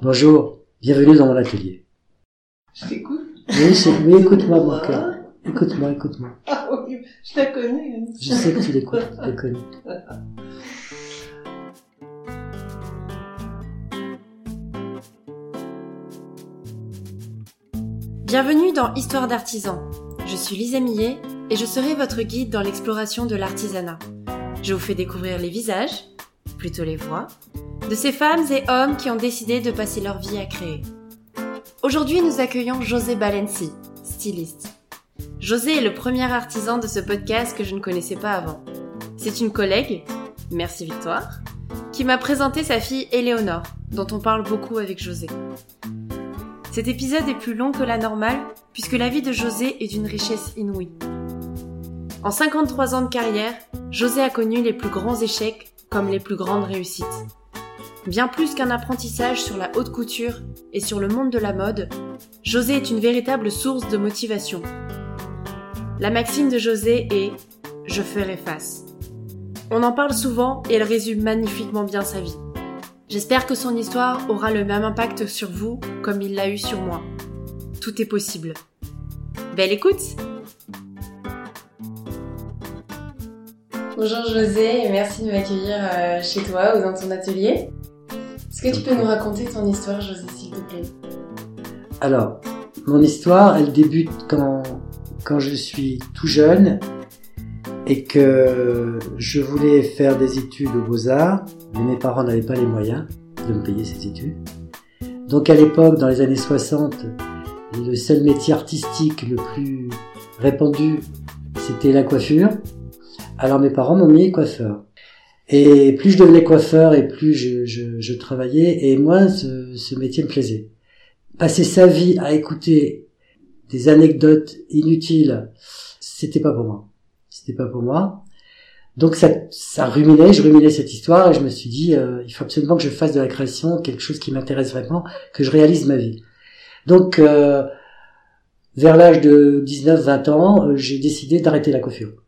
Bonjour, bienvenue dans mon atelier. Je t'écoute. Oui, oui, écoute-moi, mon cœur. Écoute-moi, écoute-moi. Ah oui, je la connais. Je sais que tu l'écoutes, je le connais. Bienvenue dans Histoire d'artisan. Je suis Lisa Millet et je serai votre guide dans l'exploration de l'artisanat. Je vous fais découvrir les visages, plutôt les voix, de ces femmes et hommes qui ont décidé de passer leur vie à créer. Aujourd'hui, nous accueillons José Balenci, styliste. José est le premier artisan de ce podcast que je ne connaissais pas avant. C'est une collègue, merci Victoire, qui m'a présenté sa fille Éléonore, dont on parle beaucoup avec José. Cet épisode est plus long que la normale puisque la vie de José est d'une richesse inouïe. En 53 ans de carrière, José a connu les plus grands échecs comme les plus grandes réussites. Bien plus qu'un apprentissage sur la haute couture et sur le monde de la mode, José est une véritable source de motivation. La maxime de José est ⁇ Je ferai face ⁇ On en parle souvent et elle résume magnifiquement bien sa vie. J'espère que son histoire aura le même impact sur vous comme il l'a eu sur moi. Tout est possible. Belle écoute Bonjour José merci de m'accueillir euh, chez toi ou dans ton atelier. Est-ce que tu peux nous raconter ton histoire José s'il te plaît? Alors, mon histoire, elle débute quand, quand je suis tout jeune et que je voulais faire des études aux beaux-arts, mais mes parents n'avaient pas les moyens de me payer ces études. Donc à l'époque, dans les années 60, le seul métier artistique le plus répandu, c'était la coiffure. Alors mes parents m'ont mis coiffeur. Et plus je devenais coiffeur et plus je, je, je travaillais, et moins ce, ce métier me plaisait. Passer sa vie à écouter des anecdotes inutiles, c'était pas pour moi. C'était pas pour moi. Donc ça, ça ruminait, je ruminais cette histoire et je me suis dit, euh, il faut absolument que je fasse de la création quelque chose qui m'intéresse vraiment, que je réalise ma vie. Donc euh, vers l'âge de 19-20 ans, euh, j'ai décidé d'arrêter la coiffure.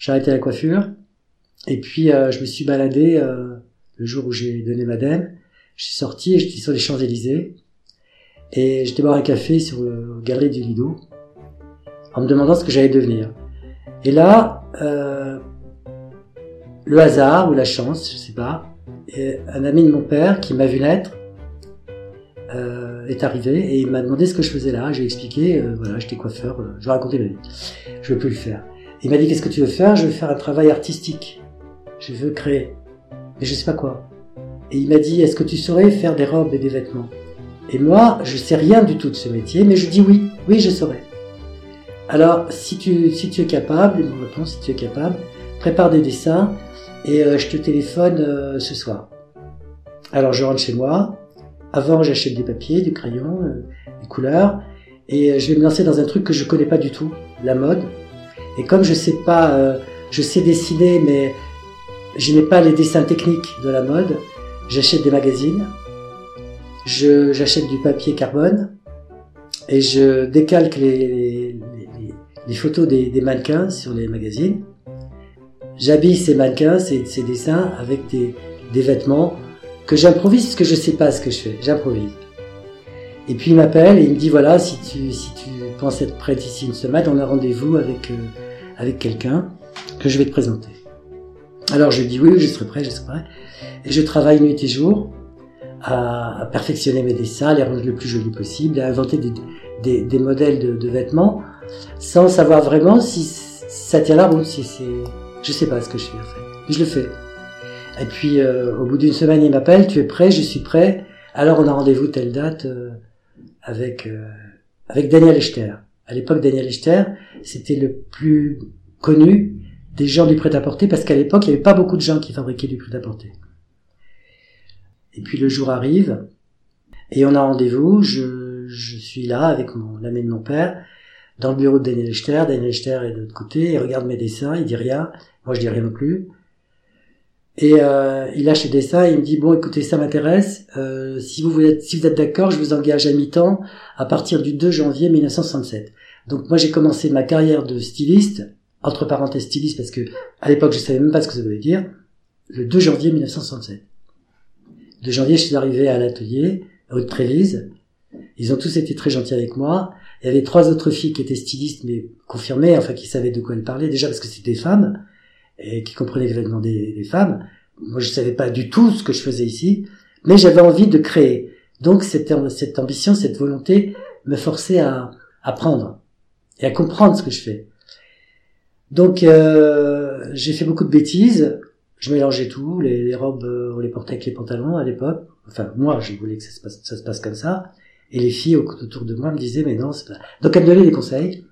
J'ai arrêté la coiffure et puis euh, je me suis baladé euh, le jour où j'ai donné ma dème. Je suis sorti et j'étais sur les Champs-Élysées et j'étais boire un café sur le galerie du Lido en me demandant ce que j'allais devenir. Et là, euh, le hasard ou la chance, je sais pas, un ami de mon père qui m'a vu naître euh, est arrivé et il m'a demandé ce que je faisais là. J'ai expliqué, euh, voilà, j'étais coiffeur, euh, je vais raconter ma vie. Je veux plus le faire. Il m'a dit qu'est-ce que tu veux faire? Je veux faire un travail artistique. Je veux créer, mais je sais pas quoi. Et il m'a dit est-ce que tu saurais faire des robes et des vêtements? Et moi, je sais rien du tout de ce métier, mais je dis oui, oui, je saurais. Alors, si tu, si tu es capable, il me répond, si tu es capable, prépare des dessins et euh, je te téléphone euh, ce soir. Alors, je rentre chez moi. Avant, j'achète des papiers, du crayon, euh, des couleurs et je vais me lancer dans un truc que je connais pas du tout, la mode. Et comme je sais pas, euh, je sais dessiner, mais je n'ai pas les dessins techniques de la mode, j'achète des magazines, j'achète du papier carbone et je décalque les, photos des, mannequins sur les magazines. J'habille ces mannequins, ces, dessins avec des, des vêtements que j'improvise parce que je sais pas ce que je fais. J'improvise. Et puis il m'appelle et il me dit voilà si tu si tu penses être prête ici une semaine, on a rendez-vous avec euh, avec quelqu'un que je vais te présenter. Alors je lui dis oui, je serai prêt, je serai prêt. Et je travaille nuit et jour à, perfectionner mes dessins, à les rendre le plus jolis possible, à inventer des, modèles de, vêtements sans savoir vraiment si, si ça tient la route, si c'est... Je sais pas ce que je fais en fait. Mais je le fais. Et puis euh, au bout d'une semaine, il m'appelle, tu es prêt, je suis prêt. Alors on a rendez-vous telle date euh, avec, euh, avec Daniel Echter. À l'époque, Daniel Echter, c'était le plus connu des gens du prêt-à-porter parce qu'à l'époque, il n'y avait pas beaucoup de gens qui fabriquaient du prêt-à-porter. Et puis le jour arrive et on a rendez-vous. Je, suis là avec mon l'ami de mon père dans le bureau de Daniel Echter. Daniel Echter est de l'autre côté. Il regarde mes dessins. Il dit rien. Moi, je dis rien non plus. Et euh, il lâche les dessins. Il me dit bon, écoutez, ça m'intéresse. Euh, si vous êtes si vous êtes d'accord, je vous engage à mi-temps à partir du 2 janvier 1967. Donc moi, j'ai commencé ma carrière de styliste entre parenthèses styliste parce que à l'époque je savais même pas ce que ça voulait dire, le 2 janvier 1967. de janvier, je suis arrivé à l'atelier, rue de Trévise. Ils ont tous été très gentils avec moi. Il y avait trois autres filles qui étaient stylistes, mais confirmées, enfin qui savaient de quoi elles parlaient, déjà parce que c'était des femmes, et qui comprenaient les vêtements des, femmes. Moi, je savais pas du tout ce que je faisais ici, mais j'avais envie de créer. Donc, cette, cette ambition, cette volonté me forçait à apprendre et à comprendre ce que je fais. Donc, euh, j'ai fait beaucoup de bêtises. Je mélangeais tout, les, les robes, euh, on les portait avec les pantalons à l'époque. Enfin, moi, je voulais que ça se passe, ça se passe comme ça. Et les filles autour de moi me disaient, mais non, c'est pas... Donc, elles me donnaient des conseils.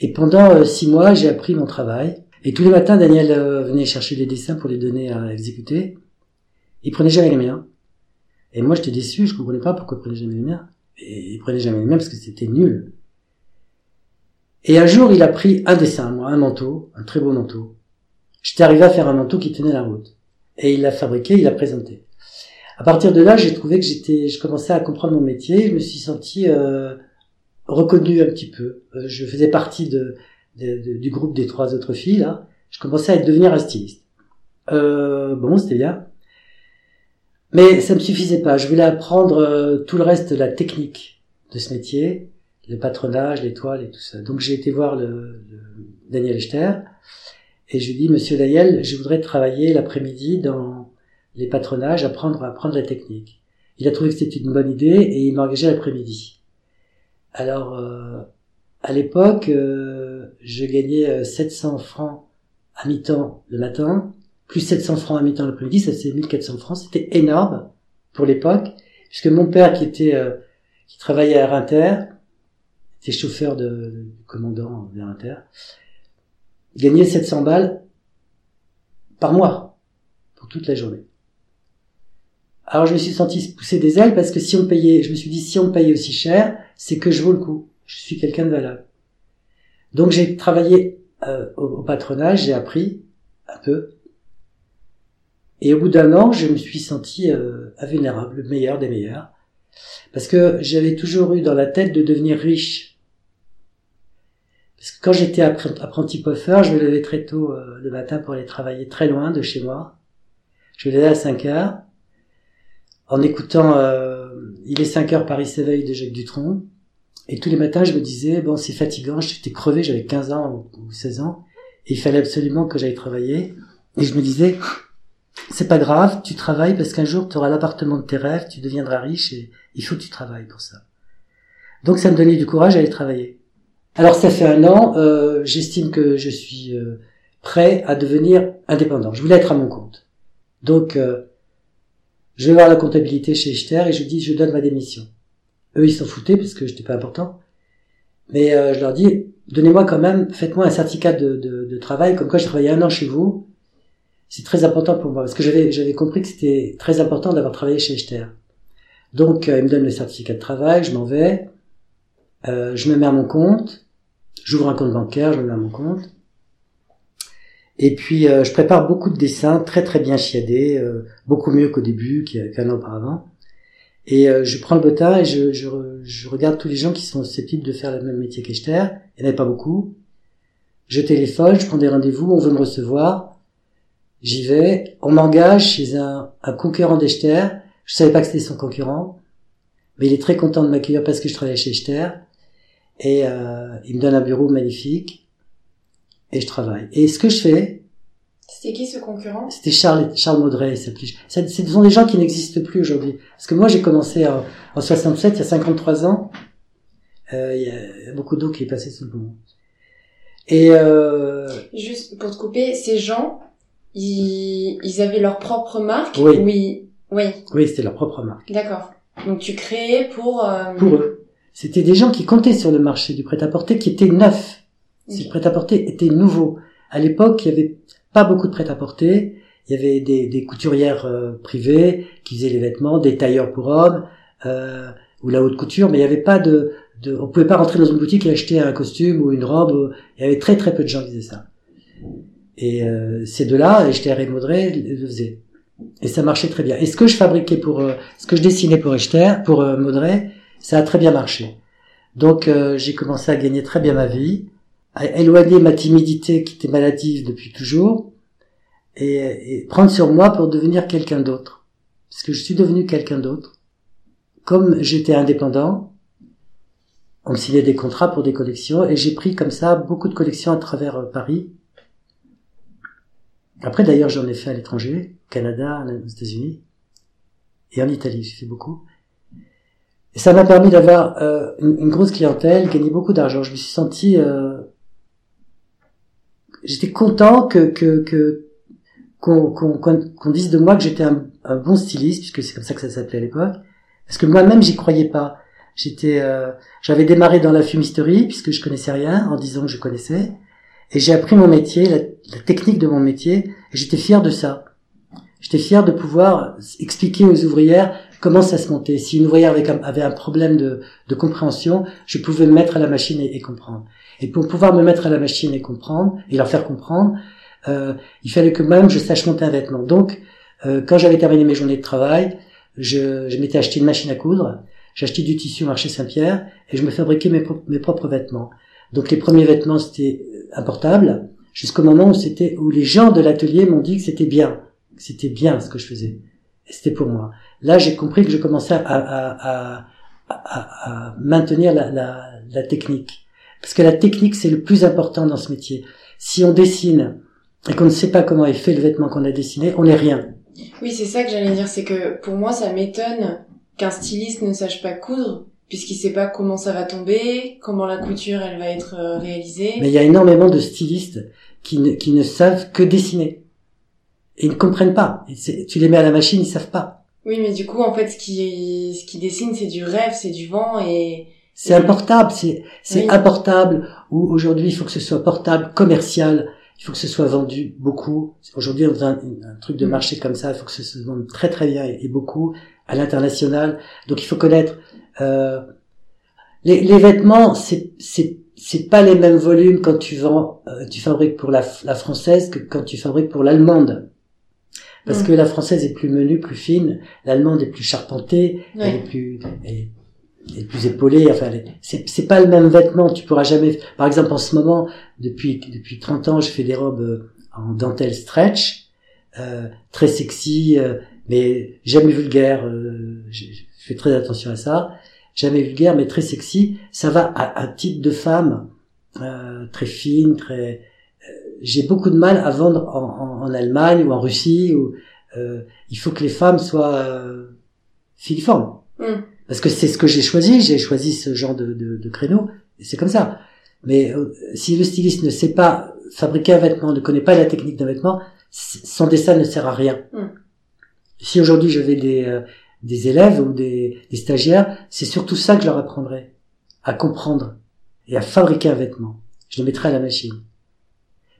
Et pendant euh, six mois, j'ai appris mon travail. Et tous les matins, Daniel euh, venait chercher des dessins pour les donner à exécuter. Il prenait jamais les miens. Et moi, j'étais déçu, je comprenais pas pourquoi il prenait jamais les miens. Et il prenait jamais les miens parce que c'était nul. Et un jour, il a pris un dessin, moi, un manteau, un très beau manteau. J'étais arrivé à faire un manteau qui tenait la route. Et il l'a fabriqué, il l'a présenté. À partir de là, j'ai trouvé que j'étais, je commençais à comprendre mon métier, je me suis senti euh, reconnu un petit peu. Euh, je faisais partie de, du groupe des trois autres filles là. Je commençais à devenir un styliste. Euh, bon, c'était bien. Mais ça me suffisait pas. Je voulais apprendre euh, tout le reste de la technique de ce métier, le patronage, l'étoile et tout ça. Donc j'ai été voir le, Daniel Echter et je lui dis Monsieur Daniel, je voudrais travailler l'après-midi dans les patronages, apprendre apprendre la technique. Il a trouvé que c'était une bonne idée et il m'a engagé l'après-midi. Alors euh, à l'époque, euh, je gagnais 700 francs à mi-temps le matin plus 700 francs à mi-temps l'après-midi, ça c'est 1400 francs. C'était énorme pour l'époque, puisque mon père qui était euh, qui travaillait à Inter, était chauffeur de, de commandant à Inter, gagnait 700 balles par mois pour toute la journée. Alors je me suis senti pousser des ailes parce que si on payait, je me suis dit si on payait aussi cher, c'est que je vaux le coup. Je suis quelqu'un de valable. Donc j'ai travaillé euh, au, patronage, j'ai appris un peu et au bout d'un an, je me suis senti euh, invulnérable, le meilleur des meilleurs. Parce que j'avais toujours eu dans la tête de devenir riche. Parce que quand j'étais apprenti coiffeur, je me levais très tôt euh, le matin pour aller travailler très loin de chez moi. Je me levais à 5 heures, en écoutant euh, Il est 5 heures, Paris s'éveille de Jacques Dutronc. Et tous les matins, je me disais, bon, c'est fatigant, j'étais crevé, j'avais 15 ans ou 16 ans, et il fallait absolument que j'aille travailler. Et je me disais, c'est pas grave, tu travailles parce qu'un jour tu auras l'appartement de tes rêves, tu deviendras riche et il faut que tu travailles pour ça. Donc ça me donnait du courage à aller travailler. Alors ça fait un an, euh, j'estime que je suis euh, prêt à devenir indépendant. Je voulais être à mon compte. Donc euh, je vais voir la comptabilité chez Echter et je dis je donne ma démission. Eux ils s'en foutaient parce que j'étais pas important. Mais je leur dis donnez-moi quand même, faites-moi un certificat de, travail comme quoi j'ai travaillé un an chez vous c'est très important pour moi parce que j'avais compris que c'était très important d'avoir travaillé chez Echter. Donc euh, il me donne le certificat de travail, je m'en vais, euh, je me mets à mon compte, j'ouvre un compte bancaire, je me mets à mon compte. Et puis euh, je prépare beaucoup de dessins très très bien chiadés, euh, beaucoup mieux qu'au début, qu'un an auparavant. Et je prends le bottin et je, je, je, regarde tous les gens qui sont susceptibles de faire le même métier qu'Echter. Il n'y en a pas beaucoup. Je téléphone, je prends des rendez-vous, on veut me recevoir. J'y vais, on m'engage chez un, un concurrent d'Echter. Je savais pas que c'était son concurrent, mais il est très content de m'accueillir parce que je travaille chez Echter. Et euh, il me donne un bureau magnifique et je travaille. Et ce que je fais... C'était qui ce concurrent? C'était Charles, Charles Maudret. Ce sont des gens qui n'existent plus aujourd'hui. Parce que moi j'ai commencé en, en 67, il y a 53 ans. Euh, il y a beaucoup d'eau qui est passée sous le pont. Et euh... Juste pour te couper, ces gens, ils, ils avaient leur propre marque Oui. Oui. Oui, oui c'était leur propre marque. D'accord. Donc tu créais pour... Euh... Pour eux. C'était des gens qui comptaient sur le marché du prêt-à-porter qui était neuf. Okay. Le prêt-à-porter était nouveau. À l'époque, il y avait pas beaucoup de prêt-à-porter. Il y avait des, couturières euh, privées qui faisaient les vêtements, des tailleurs pour hommes euh, ou la haute couture, mais il n'y avait pas de, de, on pouvait pas rentrer dans une boutique et acheter un costume ou une robe. Il y avait très très peu de gens qui faisaient ça. Et euh, ces deux-là, Echter et Maudret, le faisaient. Et ça marchait très bien. Et ce que je fabriquais pour, ce que je dessinais pour Echter, pour Maudret, ça a très bien marché. Donc j'ai commencé à gagner très bien ma vie, à éloigner ma timidité qui était maladive depuis toujours, et, et prendre sur moi pour devenir quelqu'un d'autre. parce que je suis devenu quelqu'un d'autre. Comme j'étais indépendant, on me signait des contrats pour des collections et j'ai pris comme ça beaucoup de collections à travers euh, Paris. Après d'ailleurs j'en ai fait à l'étranger, au Canada, aux États-Unis et en Italie, j'ai fait beaucoup. Et ça m'a permis d'avoir euh, une, grosse clientèle, gagner beaucoup d'argent. Je me suis senti, euh, j'étais content que que qu'on dise de moi que j'étais un, bon styliste, puisque c'est comme ça que ça s'appelait à l'époque, parce que moi-même j'y croyais pas. J'étais, euh, j'avais démarré dans la fumisterie puisque je connaissais rien en disant que je connaissais, et j'ai appris mon métier, la, technique de mon métier, et j'étais fier de ça. J'étais fier de pouvoir expliquer aux ouvrières comment ça se montait. Si une ouvrière avait, avait un problème de, de, compréhension, je pouvais me mettre à la machine et, comprendre. Et pour pouvoir me mettre à la machine et comprendre, et leur faire comprendre, euh, il fallait que moi-même je sache monter un vêtement. Donc, euh, quand j'avais terminé mes journées de travail, je, je m'étais acheté une machine à coudre, j'achetais du tissu au marché Saint-Pierre, et je me fabriquais mes, propres vêtements. Donc les premiers vêtements, c'était importable, jusqu'au moment où c'était où les gens de l'atelier m'ont dit que c'était bien, que c'était bien ce que je faisais. Et c'était pour moi. Là, j'ai compris que je commençais à, à, à, à maintenir la, la, technique. Parce que la technique, c'est le plus important dans ce métier. Si on dessine et qu'on ne sait pas comment est fait le vêtement qu'on a dessiné, on n'est rien. Oui, c'est ça que j'allais dire, c'est que pour moi, ça m'étonne qu'un styliste ne sache pas coudre, puisqu'il sait pas comment ça va tomber, comment la couture elle va être euh, réalisée. Mais il y a énormément de stylistes qui ne, qui ne savent que dessiner. Et ils ne comprennent pas. tu les mets à la machine, ils savent pas. Oui, mais du coup, en fait, ce qui, ce qui dessine, c'est du rêve, c'est du vent et... C'est importable, c'est, c'est importable, ou aujourd'hui, il faut que ce soit portable, commercial, il faut que ce soit vendu beaucoup. Aujourd'hui, on un, un, truc de mm. marché comme ça, il faut que ce se vende très très bien et, beaucoup à l'international. Donc, il faut connaître... Euh, les, les vêtements, c'est, c'est, c'est pas les mêmes volumes quand tu vends, euh, tu fabriques pour la, la française que quand tu fabriques pour l'allemande parce mm. que la française est plus menue, plus fine, l'allemande est plus charpentée, elle est plus, elle est, plus épaulée. Enfin, c'est pas le même vêtement. Tu pourras jamais. Par exemple, en ce moment, depuis depuis 30 ans, je fais des robes euh, en dentelle stretch, euh, très sexy, euh, mais jamais vulgaire. Euh, je, fais très attention à ça. Jamais vulgaire, mais très sexy. Ça va à un type de femme euh, très fine, très j'ai beaucoup de mal à vendre en, en, Allemagne ou en Russie. Ou, euh, il faut que les femmes soient euh, filiformes. Mm. Parce que c'est ce que j'ai choisi. J'ai choisi ce genre de, de, de créneau. Et c'est comme ça. Mais euh, si le styliste ne sait pas fabriquer un vêtement, ne connaît pas la technique d'un vêtement, son dessin ne sert à rien. Mm. Si aujourd'hui j'avais des, euh, des élèves ou des, des stagiaires, c'est surtout ça que je leur apprendrais. À comprendre et à fabriquer un vêtement. Je le mettrais à la machine.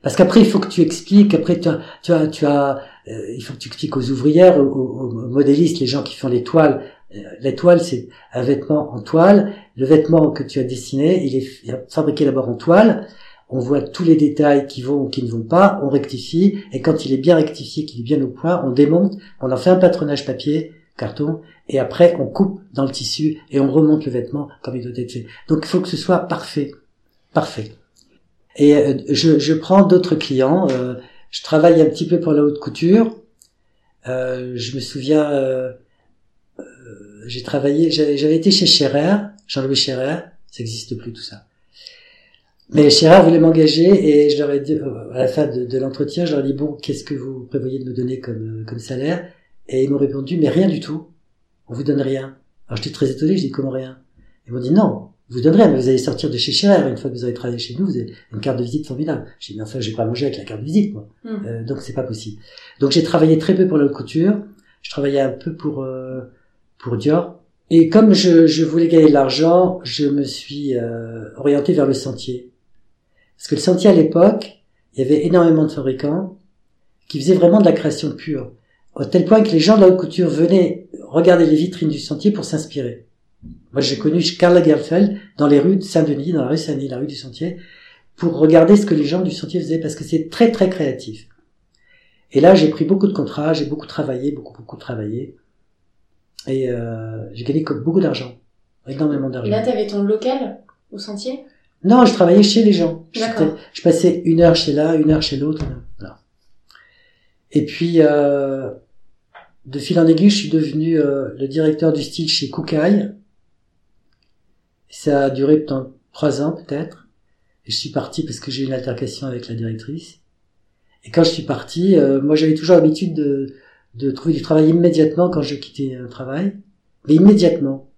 Parce qu'après, il faut que tu expliques, après, tu as, tu as, tu as euh, il faut que tu expliques aux ouvrières, aux, aux, modélistes, les gens qui font les toiles. Euh, la toile, c'est un vêtement en toile. Le vêtement que tu as dessiné, il est fabriqué d'abord en toile. On voit tous les détails qui vont ou qui ne vont pas, on rectifie, et quand il est bien rectifié, qu'il est bien au point, on démonte, on en fait un patronage papier, carton, et après on coupe dans le tissu et on remonte le vêtement comme il doit être fait. Donc il faut que ce soit parfait. Parfait. Et euh, je, je prends d'autres clients. Euh, je travaille un petit peu pour la haute couture. Euh, je me souviens, euh, j'ai travaillé, j'avais été chez Scherer, Jean-Louis Scherer, ça n'existe plus tout ça. Mais Scherer voulait m'engager et je leur ai dit, à la fin de, de l'entretien, je leur ai dit bon, qu'est-ce que vous prévoyez de me donner comme, comme salaire? Et ils m'ont répondu mais rien du tout, on vous donne rien. Alors j'étais très étonné, je dis comment rien? Ils m'ont dit non, vous donnerez, mais vous allez sortir de chez Scherer. Une fois que vous avez travaillé chez nous, vous avez une carte de visite formidable. J'ai dit, mais enfin, je vais pas manger avec la carte de visite, moi. Hmm. Euh, donc, c'est pas possible. Donc, j'ai travaillé très peu pour la couture. Je travaillais un peu pour, euh, pour Dior. Et comme je, je voulais gagner de l'argent, je me suis euh, orienté vers le sentier. Parce que le sentier, à l'époque, il y avait énormément de fabricants qui faisaient vraiment de la création pure. Au tel point que les gens de la haute couture venaient regarder les vitrines du sentier pour s'inspirer. Moi, j'ai connu Karl Lagerfeld dans les rues de Saint-Denis, dans la rue Saint-Denis, la rue du Sentier, pour regarder ce que les gens du Sentier faisaient, parce que c'est très, très créatif. Et là, j'ai pris beaucoup de contrats, j'ai beaucoup travaillé, beaucoup, beaucoup travaillé. Et euh, j'ai gagné beaucoup d'argent, énormément d'argent. Et là, tu avais ton local au Sentier? Non, je travaillais chez les gens. Je passais une heure chez là, une heure chez l'autre. Voilà. Et puis, euh, de fil en aiguille, je suis devenu euh, le directeur du style chez Koukaï. Ça a duré pendant trois ans peut-être. Et je suis parti parce que j'ai eu une altercation avec la directrice. Et quand je suis parti, euh, moi j'avais toujours l'habitude de, de trouver du travail immédiatement quand je quittais un travail. Mais immédiatement.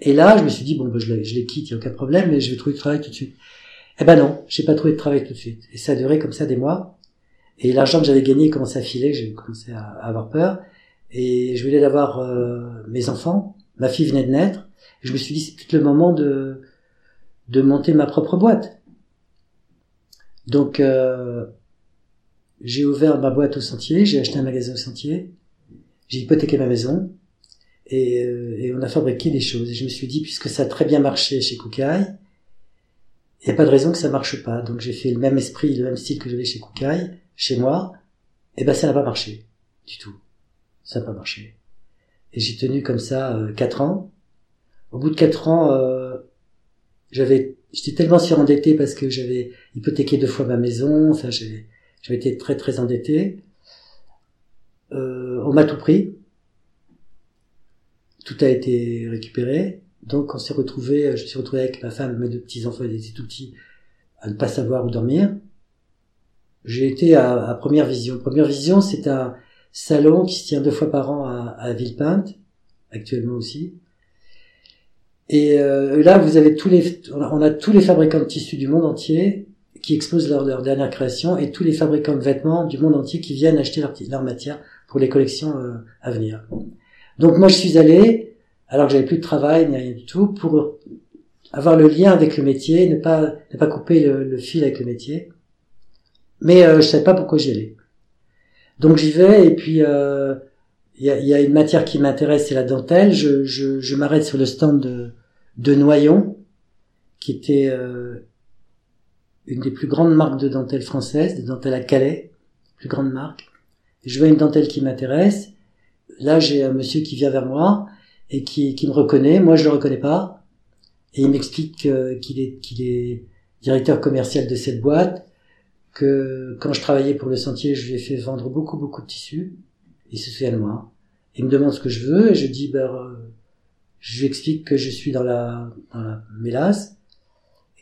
Et là, je me suis dit, bon, ben, je, les, je les quitte, il n'y a aucun problème, mais je vais trouver du travail tout de suite. Eh ben non, j'ai pas trouvé de travail tout de suite. Et ça a duré comme ça des mois. Et l'argent que j'avais gagné commençait à filer, j'ai commencé à, avoir peur. Et je voulais d'avoir euh, mes enfants. Ma fille venait de naître. Et je me suis dit, c'est peut-être le moment de, de monter ma propre boîte. Donc, euh, j'ai ouvert ma boîte au sentier, j'ai acheté un magasin au sentier, j'ai hypothéqué ma maison, et, euh, et, on a fabriqué des choses. Et je me suis dit, puisque ça a très bien marché chez Koukaï, il n'y a pas de raison que ça marche pas. Donc j'ai fait le même esprit, le même style que j'avais chez Koukaï, chez moi, et ben ça n'a pas marché du tout. Ça n'a pas marché. Et j'ai tenu comme ça euh, quatre ans. Au bout de quatre ans, euh, j'avais, j'étais tellement surendetté parce que j'avais hypothéqué deux fois ma maison. Enfin, j'avais, j'avais été très très endetté. Euh, on m'a tout pris. Tout a été récupéré. Donc on s'est retrouvé, je me suis retrouvé avec ma femme, mes deux petits enfants, ils étaient tout petits, à ne pas savoir où dormir. J'ai été à, à, Première Vision. Première Vision, c'est un salon qui se tient deux fois par an à, à Villepinte, actuellement aussi. Et euh, là, vous avez tous les, on a, tous les fabricants de tissus du monde entier qui exposent leur, leur, dernière création et tous les fabricants de vêtements du monde entier qui viennent acheter leur, leur matière pour les collections euh, à venir. Donc moi, je suis allé, alors que j'avais plus de travail ni rien du tout, pour avoir le lien avec le métier, ne pas ne pas couper le, le fil avec le métier. Mais euh, je savais pas pourquoi j'y allais. Donc j'y vais et puis euh, il y, a, y, a, une matière qui m'intéresse, c'est la dentelle. Je, je, je m'arrête sur le stand de, de Noyon, qui était euh, une des plus grandes marques de dentelle françaises, de dentelle à Calais, plus grande marque. Je vois une dentelle qui m'intéresse. Là, j'ai un monsieur qui vient vers moi et qui, qui me reconnaît. Moi, je le reconnais pas. Et il m'explique qu'il est, qu'il est directeur commercial de cette boîte que quand je travaillais pour le sentier, je lui ai fait vendre beaucoup, beaucoup de tissus. Il se souvient de moi. Il me demande ce que je veux et je dis, ben, euh, je lui explique que je suis dans la, dans la mélasse,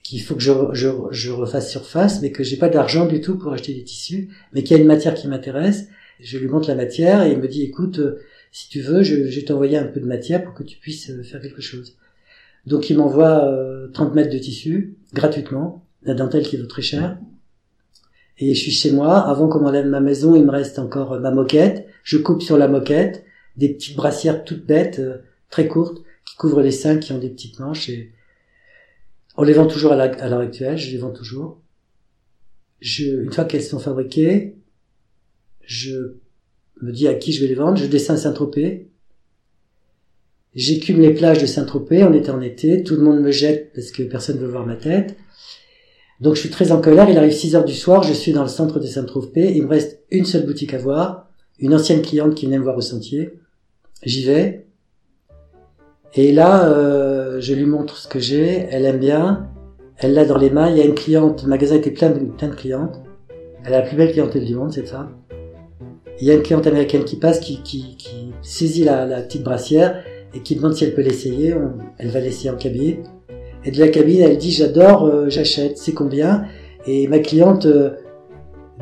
qu'il faut que je, je, je, refasse surface, mais que j'ai pas d'argent du tout pour acheter des tissus, mais qu'il y a une matière qui m'intéresse. Je lui montre la matière et il me dit, écoute, euh, si tu veux, je, je vais t'envoyer un peu de matière pour que tu puisses euh, faire quelque chose. Donc il m'envoie 30 mètres de tissu, gratuitement, la dentelle qui vaut très cher. Et je suis chez moi. Avant qu'on m'enlève ma maison, il me reste encore euh, ma moquette. Je coupe sur la moquette des petites brassières toutes bêtes, euh, très courtes, qui couvrent les seins, qui ont des petites manches. Et on les vend toujours à l'heure actuelle. Je les vends toujours. Je, une fois qu'elles sont fabriquées, je me dis à qui je vais les vendre. Je descends à Saint-Tropez. J'écume les plages de Saint-Tropez. On était en été. Tout le monde me jette parce que personne ne veut voir ma tête. Donc je suis très en colère, il arrive 6 heures du soir, je suis dans le centre de Saint-Tropez, il me reste une seule boutique à voir, une ancienne cliente qui venait me voir au sentier. J'y vais. Et là, euh, je lui montre ce que j'ai, elle aime bien, elle l'a dans les mains, il y a une cliente, le magasin était plein de, plein de clientes, elle a la plus belle clientèle du monde, cette femme. Il y a une cliente américaine qui passe, qui, qui, saisit la, la, petite brassière et qui demande si elle peut l'essayer, elle va l'essayer en cabine. Et de la cabine, elle dit j'adore, euh, j'achète, c'est combien? Et ma cliente euh,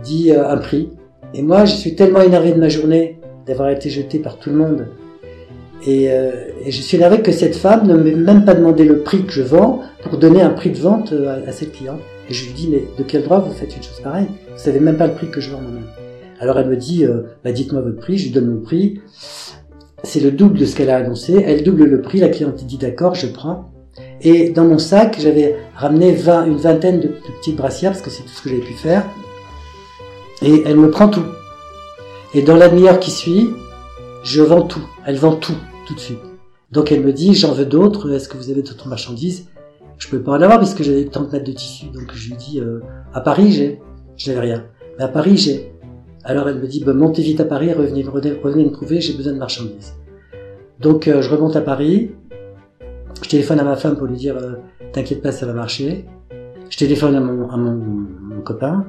dit euh, un prix. Et moi, je suis tellement énervé de ma journée d'avoir été jeté par tout le monde. Et, et, je suis énervé que cette femme ne m'ait même pas demandé le prix que je vends pour donner un prix de vente à, à, cette cliente. Et je lui dis mais de quel droit vous faites une chose pareille? Vous savez même pas le prix que je vends moi-même. Alors elle me dit bah dites-moi votre prix, je lui donne mon prix. C'est le double de ce qu'elle a annoncé. Elle double le prix. La cliente dit d'accord, je prends. Et dans mon sac, j'avais ramené 20, une vingtaine de, petites brassières, parce que c'est tout ce que j'avais pu faire. Et elle me prend tout. Et dans la demi-heure qui suit, je vends tout. Elle vend tout, de suite. Donc elle me dit, j'en veux d'autres, est-ce que vous avez d'autres marchandises? Je peux pas en avoir puisque j'avais 30 mètres de tissu. Donc je lui dis, euh, à Paris j'ai. Je n'avais rien. Mais à Paris j'ai. Alors elle me dit, bah, montez vite à Paris, revenez, revenez, me trouver, j'ai besoin de marchandises. Donc euh, je remonte à Paris, je téléphone à ma femme pour lui dire euh, T'inquiète pas, ça va marcher. Je téléphone à mon, copain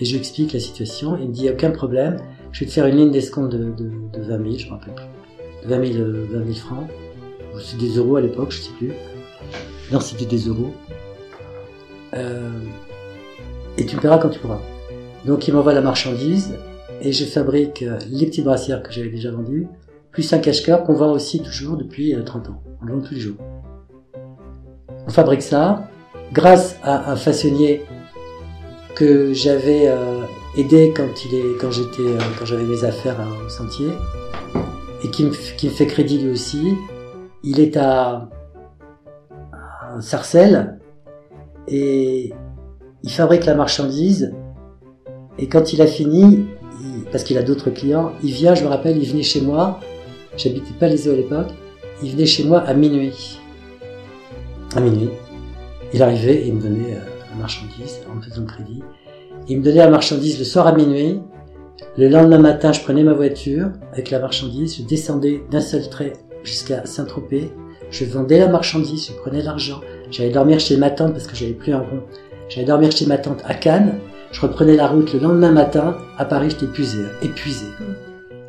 et je lui explique la situation. Il me dit Aucun problème, je vais te faire une ligne d'escompte de, de, de 20 000, je me rappelle plus. De 20 000, euh, 20 000 francs. Ou c'est des euros à l'époque, je sais plus. Non, c'était des euros. Euh, et tu paieras quand tu pourras. Donc il m'envoie la marchandise et je fabrique euh, les petites brassières que j'avais déjà vendues, plus un cache-cœur qu'on vend aussi toujours depuis euh, 30 ans. On le vend tous les jours. On fabrique ça grâce à un façonnier que j'avais aidé quand quand j'étais quand j'avais mes affaires à- au sentier et qui me, qui me fait crédit lui aussi. Il est à, à Sarcelles et il fabrique la marchandise et quand il a fini, parce qu'il a d'autres clients, il vient, je me rappelle, il venait chez moi, j'habitais pas les eaux à l'époque, il venait chez moi à minuit. À minuit. Il arrivait et il me donnait euh, la marchandise en faisant crédit. Il me donnait la marchandise le soir à minuit. Le lendemain matin, je prenais ma voiture avec la marchandise, je descendais d'un seul trait jusqu'à Saint-Tropez. Je vendais la marchandise, je prenais l'argent. J'allais dormir chez ma tante parce que j'avais plus un rond. J'allais dormir chez ma tante à Cannes. Je reprenais la route le lendemain matin. À Paris, j'étais épuisé, hein, épuisé.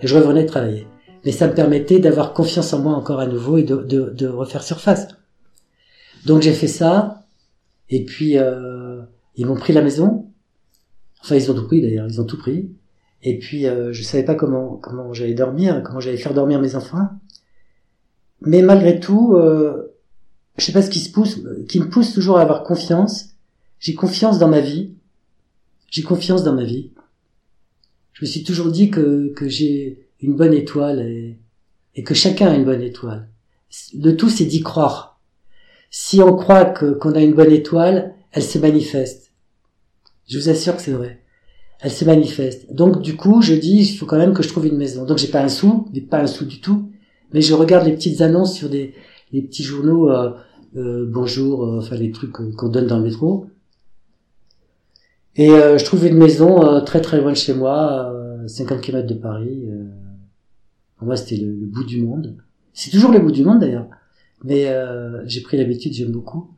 Et je revenais travailler. Mais ça me permettait d'avoir confiance en moi encore à nouveau et de, de, de refaire surface. Donc j'ai fait ça. Et puis, euh, ils m'ont pris la maison. Enfin, ils ont tout pris d'ailleurs, ils ont tout pris. Et puis, euh, je savais pas comment comment j'allais dormir, comment j'allais faire dormir mes enfants. Mais malgré tout, euh, je sais pas ce qui se pousse, qui me pousse toujours à avoir confiance. J'ai confiance dans ma vie. J'ai confiance dans ma vie. Je me suis toujours dit que que j'ai une bonne étoile et, et que chacun a une bonne étoile. Le tout, c'est d'y croire. Si on croit que qu'on a une bonne étoile, elle se manifeste. Je vous assure que c'est vrai. Elle se manifeste. Donc du coup, je dis, il faut quand même que je trouve une maison. Donc j'ai pas un sou, mais pas un sou du tout. Mais je regarde les petites annonces sur des les petits journaux, euh, euh, bonjour, euh, enfin les trucs qu'on donne dans le métro. Et euh, je trouve une maison très très loin de chez moi, euh, 50 km de Paris. Pour moi, c'était le, le bout du monde. C'est toujours le bout du monde d'ailleurs. Mais j'ai pris l'habitude, j'aime beaucoup.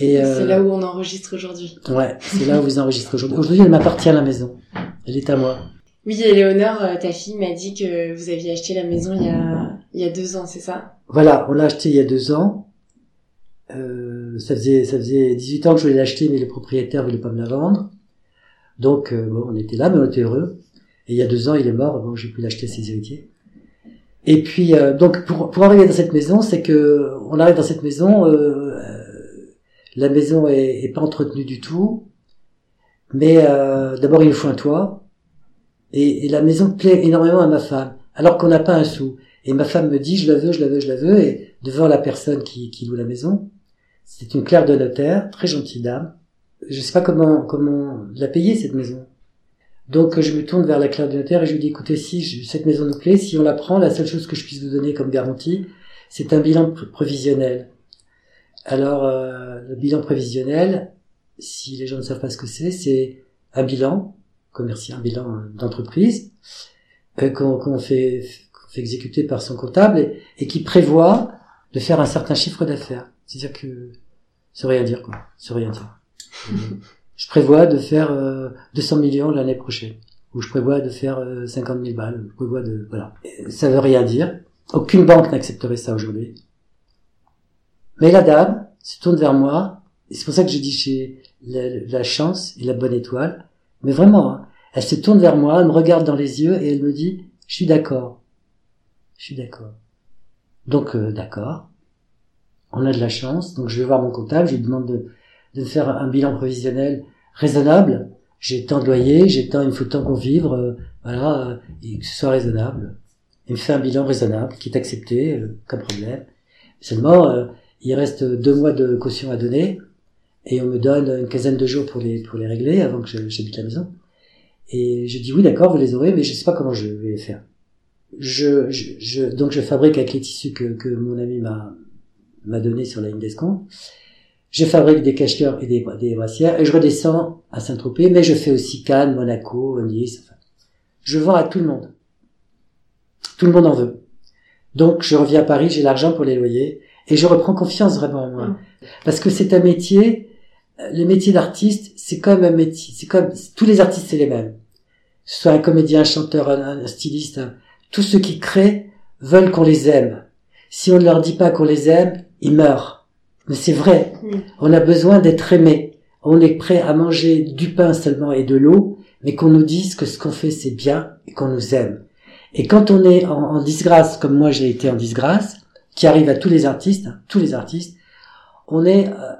Et euh, C'est là où on enregistre aujourd'hui. Ouais, c'est là où vous enregistrez aujourd'hui. Aujourd'hui, elle m'appartient la maison. Elle est à moi. Oui, Éléonore, euh, ta fille m'a dit que vous aviez acheté la maison il y a, il y a deux ans, c'est ça? Voilà, on l'a acheté il y a deux ans. Euh, ça faisait ça faisait 18 ans que je voulais l'acheter, mais le propriétaire voulait pas me la vendre. Donc euh, bon, on était là, mais on était heureux. Et il y a deux ans, il est mort. Bon, j'ai pu l'acheter à ses héritiers. Et puis euh, donc pour pour arriver dans cette maison, c'est que on arrive dans cette maison. La maison est, est pas entretenue du tout. Mais euh, d'abord, il faut un toit. Et, et la maison plaît énormément à ma femme, alors qu'on n'a pas un sou. Et ma femme me dit, je la veux, je la veux, je la veux, et devant la personne qui, qui loue la maison, c'est une clerc de notaire, très gentille dame. Je sais pas comment, comment la payer, cette maison. Donc, je me tourne vers la clerc de notaire et je lui dis, écoutez, si je- cette maison nous plaît, si on la prend, la seule chose que je puisse vous donner comme garantie, c'est un bilan pr- prévisionnel. Alors, euh, le bilan prévisionnel, si les gens ne savent pas ce que c'est, c'est un bilan commercial, un bilan euh, d'entreprise, euh, qu'on fait, qu'on fait exécuter par son comptable et, et qui prévoit de faire un certain chiffre d'affaires. C'est-à-dire que veut rien dire quoi. Veut rien dire. Euh, je prévois de faire euh, 200 millions l'année prochaine, ou je prévois de faire euh, 50 000 balles. Je prévois de voilà. Ça veut rien dire. Aucune banque n'accepterait ça aujourd'hui. Mais la dame se tourne vers moi. Et c'est pour ça que je dis j'ai la, la chance et la bonne étoile. Mais vraiment, hein, elle se tourne vers moi, elle me regarde dans les yeux et elle me dit, je suis d'accord. Je suis d'accord. Donc, euh, d'accord. On a de la chance. Donc, je vais voir mon comptable, je lui demande de, de faire un bilan prévisionnel raisonnable. J'ai tant de loyer, j'ai tant, il me faut tant pour vivre, euh, voilà, euh, et que ce soit raisonnable. Il me fait un bilan raisonnable qui est accepté, euh, aucun problème. Seulement, euh, il reste deux mois de caution à donner et on me donne une quinzaine de jours pour les pour les régler avant que j'habite la maison. Et je dis oui, d'accord, vous les aurez, mais je sais pas comment je vais les faire. Je, je, je- donc je fabrique avec les tissus que, que mon ami m'a m'a donné sur la ligne d'escompte. Je fabrique des cacheurs et des, des brassières et je redescends à Saint-Tropez, mais je fais aussi Cannes, Monaco, Nice. Enfin, je vends à tout le monde. Tout le monde en veut. Donc je reviens à Paris, j'ai l'argent pour les loyers et je reprends confiance vraiment en moi. Mm. Parce que c'est un métier, euh, le métier d'artiste, c'est comme un métier, c'est comme tous les artistes c'est les mêmes. que ce soit un comédien, un chanteur, un, un styliste, un- tous ceux qui créent veulent qu'on les aime. Si on ne leur dit pas qu'on les aime, ils meurent. Mais c'est vrai. Oui. On a besoin d'être aimé. On est prêt à manger du pain seulement et de l'eau, mais qu'on nous dise que ce qu'on fait c'est bien et qu'on nous aime. Et quand on est en, en disgrâce, comme moi j'ai été en disgrâce, qui arrive à tous les artistes, hein, tous les artistes, on est, euh,